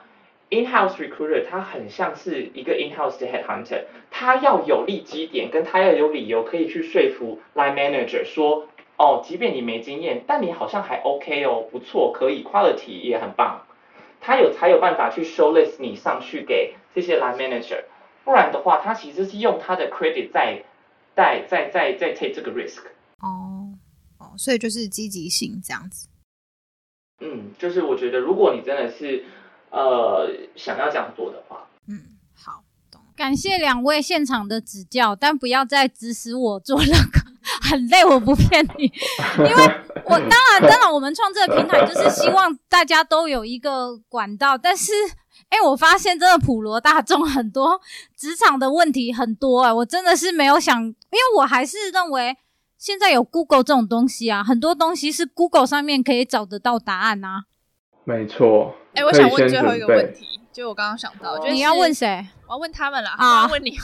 In-house recruiter，他很像是一个 in-house 的 headhunter，他要有利基点，跟他要有理由可以去说服 line manager 说，哦，即便你没经验，但你好像还 OK 哦，不错，可以，quality 也很棒，他有才有办法去 showlist 你上去给这些 line manager，不然的话，他其实是用他的 credit 在在在在在 take 这个 risk。所以就是积极性这样子。嗯，就是我觉得如果你真的是。呃，想要这样做的话，嗯，好，懂。感谢两位现场的指教，但不要再指使我做那个，(laughs) 很累，我不骗你。因为我 (laughs) 当然，当然，我们创这个平台就是希望大家都有一个管道。但是，哎、欸，我发现真的普罗大众很多职场的问题很多、欸，哎，我真的是没有想，因为我还是认为现在有 Google 这种东西啊，很多东西是 Google 上面可以找得到答案啊。没错。哎、欸，我想问最后一个问题，就我刚刚想到，就是你要问谁？我要问他们啦。啊，我要问你。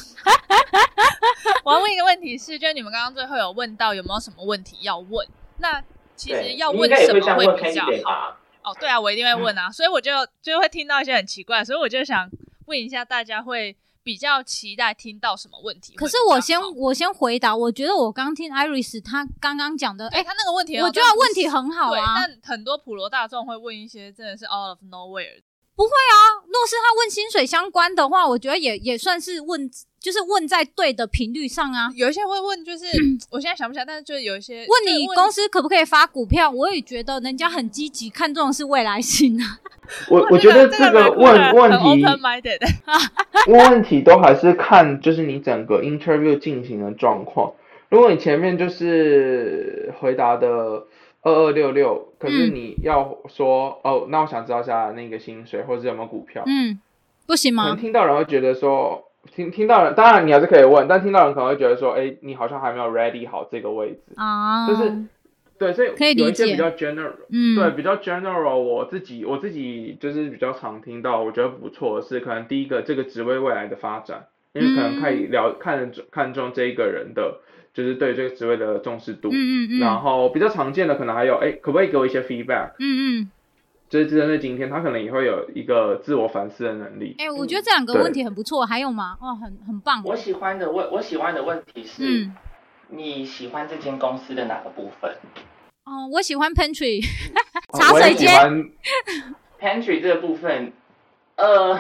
(laughs) 我要问一个问题是，就是你们刚刚最后有问到有没有什么问题要问？那其实要问什么会比较好？哦，对啊，我一定会问啊，所以我就就会听到一些很奇怪，所以我就想问一下大家会。比较期待听到什么问题？可是我先我先回答，我觉得我刚听 Iris 他刚刚讲的，哎、欸，他那个问题，我觉得问题很好啊。但很多普罗大众会问一些真的是 out of nowhere。不会啊，若是他问薪水相关的话，我觉得也也算是问，就是问在对的频率上啊。有一些会问，就是 (clears throat) 我现在想不起来，但是就是有一些问你公司可不可以发股票，我也觉得人家很积极，看重的是未来性啊。(laughs) 我我觉得这个问问题，(laughs) 问问题都还是看就是你整个 interview 进行的状况。如果你前面就是回答的。二二六六，可是你要说、嗯、哦，那我想知道一下那个薪水，或者是有没有股票？嗯，不行吗？可能听到人会觉得说，听听到人，当然你还是可以问，但听到人可能会觉得说，哎，你好像还没有 ready 好这个位置啊。就是对，所以。有一些比较 general，嗯，对，比较 general，我自己我自己就是比较常听到，我觉得不错的是，可能第一个这个职位未来的发展，因为可能可以聊、嗯、看看中这一个人的。就是对这个职位的重视度，嗯嗯嗯，然后比较常见的可能还有，哎，可不可以给我一些 feedback？嗯嗯，就是针对今天，他可能也会有一个自我反思的能力。哎，我觉得这两个问题很不错，还有吗？哇，很很棒。我喜欢的问，我喜欢的问题是，嗯，你喜欢这间公司的哪个部分？哦，我喜欢 pantry，(laughs) 茶水间。(laughs) pantry 这个部分，呃，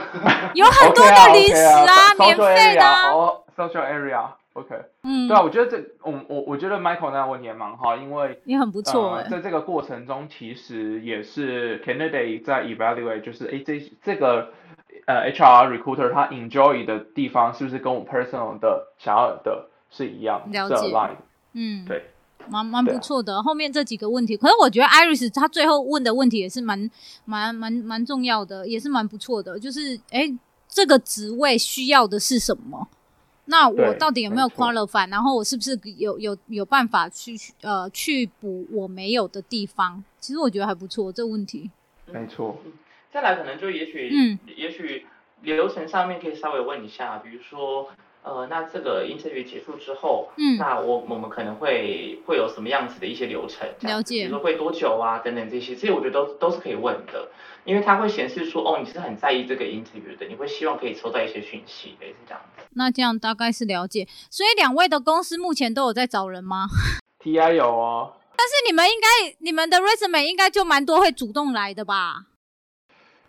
有很多的零食啊，免费的，social area。OK，嗯，对啊，我觉得这，我我我觉得 Michael 那个问题也蛮好，因为也很不错、呃，在这个过程中，其实也是 candidate 在 evaluate，就是哎，这这个呃 HR recruiter 他 enjoy 的地方是不是跟我 personal 的想要的是一样，了解，是嗯，对，蛮蛮不错的。后面这几个问题，可是我觉得 Iris 他最后问的问题也是蛮蛮蛮蛮重要的，也是蛮不错的，就是哎，这个职位需要的是什么？那我到底有没有 qualify？然后我是不是有有有办法去呃去补我没有的地方？其实我觉得还不错，这个问题。没错。再来可能就也许，嗯，也许流程上面可以稍微问一下，比如说呃，那这个 interview 结束之后，嗯，那我我们可能会会有什么样子的一些流程？了解，比如说会多久啊，等等这些，这些我觉得都都是可以问的，因为它会显示说，哦，你是很在意这个 interview 的，你会希望可以收到一些讯息，类似这样子。那这样大概是了解，所以两位的公司目前都有在找人吗？(laughs) TI 有哦。但是你们应该，你们的 resume 应该就蛮多会主动来的吧？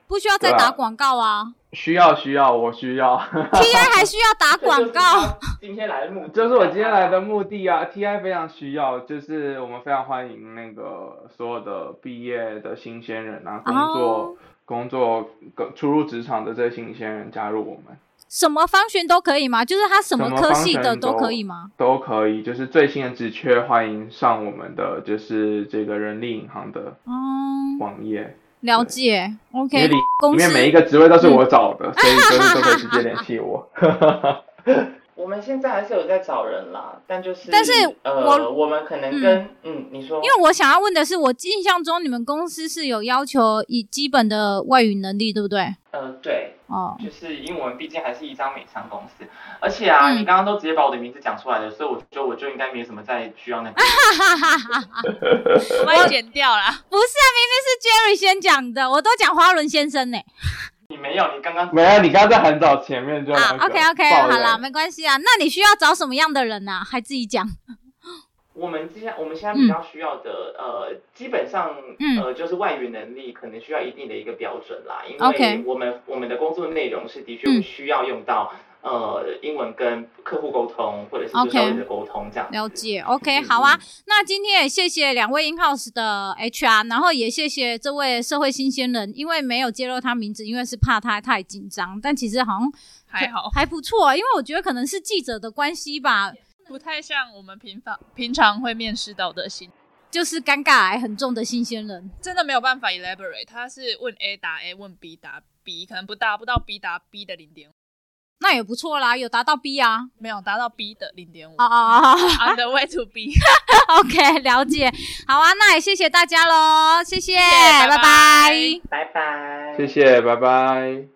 不需要再打广告啊？啊需要需要，我需要。(laughs) TI 还需要打广告？今天来的目就是我今天来的目的啊！TI 非常需要，就是我们非常欢迎那个所有的毕业的新鲜人啊，工作、oh. 工作初入职场的这些新鲜人加入我们。什么方寻都可以吗？就是他什么科系的都可以吗？都可以，就是最新的职缺，欢迎上我们的就是这个人力银行的网页。嗯、了解，OK。里面每一个职位都是我找的，嗯、(laughs) 所以就是都可以直接联系我。(laughs) 我们现在还是有在找人啦，但就是，但是呃，我，我们可能跟嗯，嗯，你说，因为我想要问的是，我印象中你们公司是有要求以基本的外语能力，对不对？呃，对，哦，就是因为我们毕竟还是一张美商公司，而且啊，嗯、你刚刚都直接把我的名字讲出来了，所以我觉得我就应该没什么再需要那个，(laughs) 我要剪掉了。(laughs) 不是啊，明明是 Jerry 先讲的，我都讲花轮先生呢。你没有，你刚刚没有，你刚刚在很早前面就啊，OK OK，好啦，没关系啊。那你需要找什么样的人呢、啊？还自己讲。(laughs) 我们现在我们现在比较需要的，嗯、呃，基本上，呃，就是外语能力可能需要一定的一个标准啦，因为我们.我们的工作内容是的确需要用到。呃，英文跟客户沟通，或者是跟客户的沟通这样。了解，OK，好啊。那今天也谢谢两位 in-house 的 HR，然后也谢谢这位社会新鲜人，因为没有揭露他名字，因为是怕他太紧张。但其实好像还好，还不错，啊因为我觉得可能是记者的关系吧，不太像我们平常平常会面试到的新，就是尴尬癌很重的新鲜人，真的没有办法 elaborate。他是问 A 答 A，问 B 答 B，可能不达不到 B 答 B 的零点五。那也不错啦，有达到 B 啊？没有达到 B 的零点五。哦哦哦，(laughs) On the way to B。(laughs) OK，了解。好啊，那也谢谢大家喽，谢谢，拜拜，拜拜，谢谢，拜拜。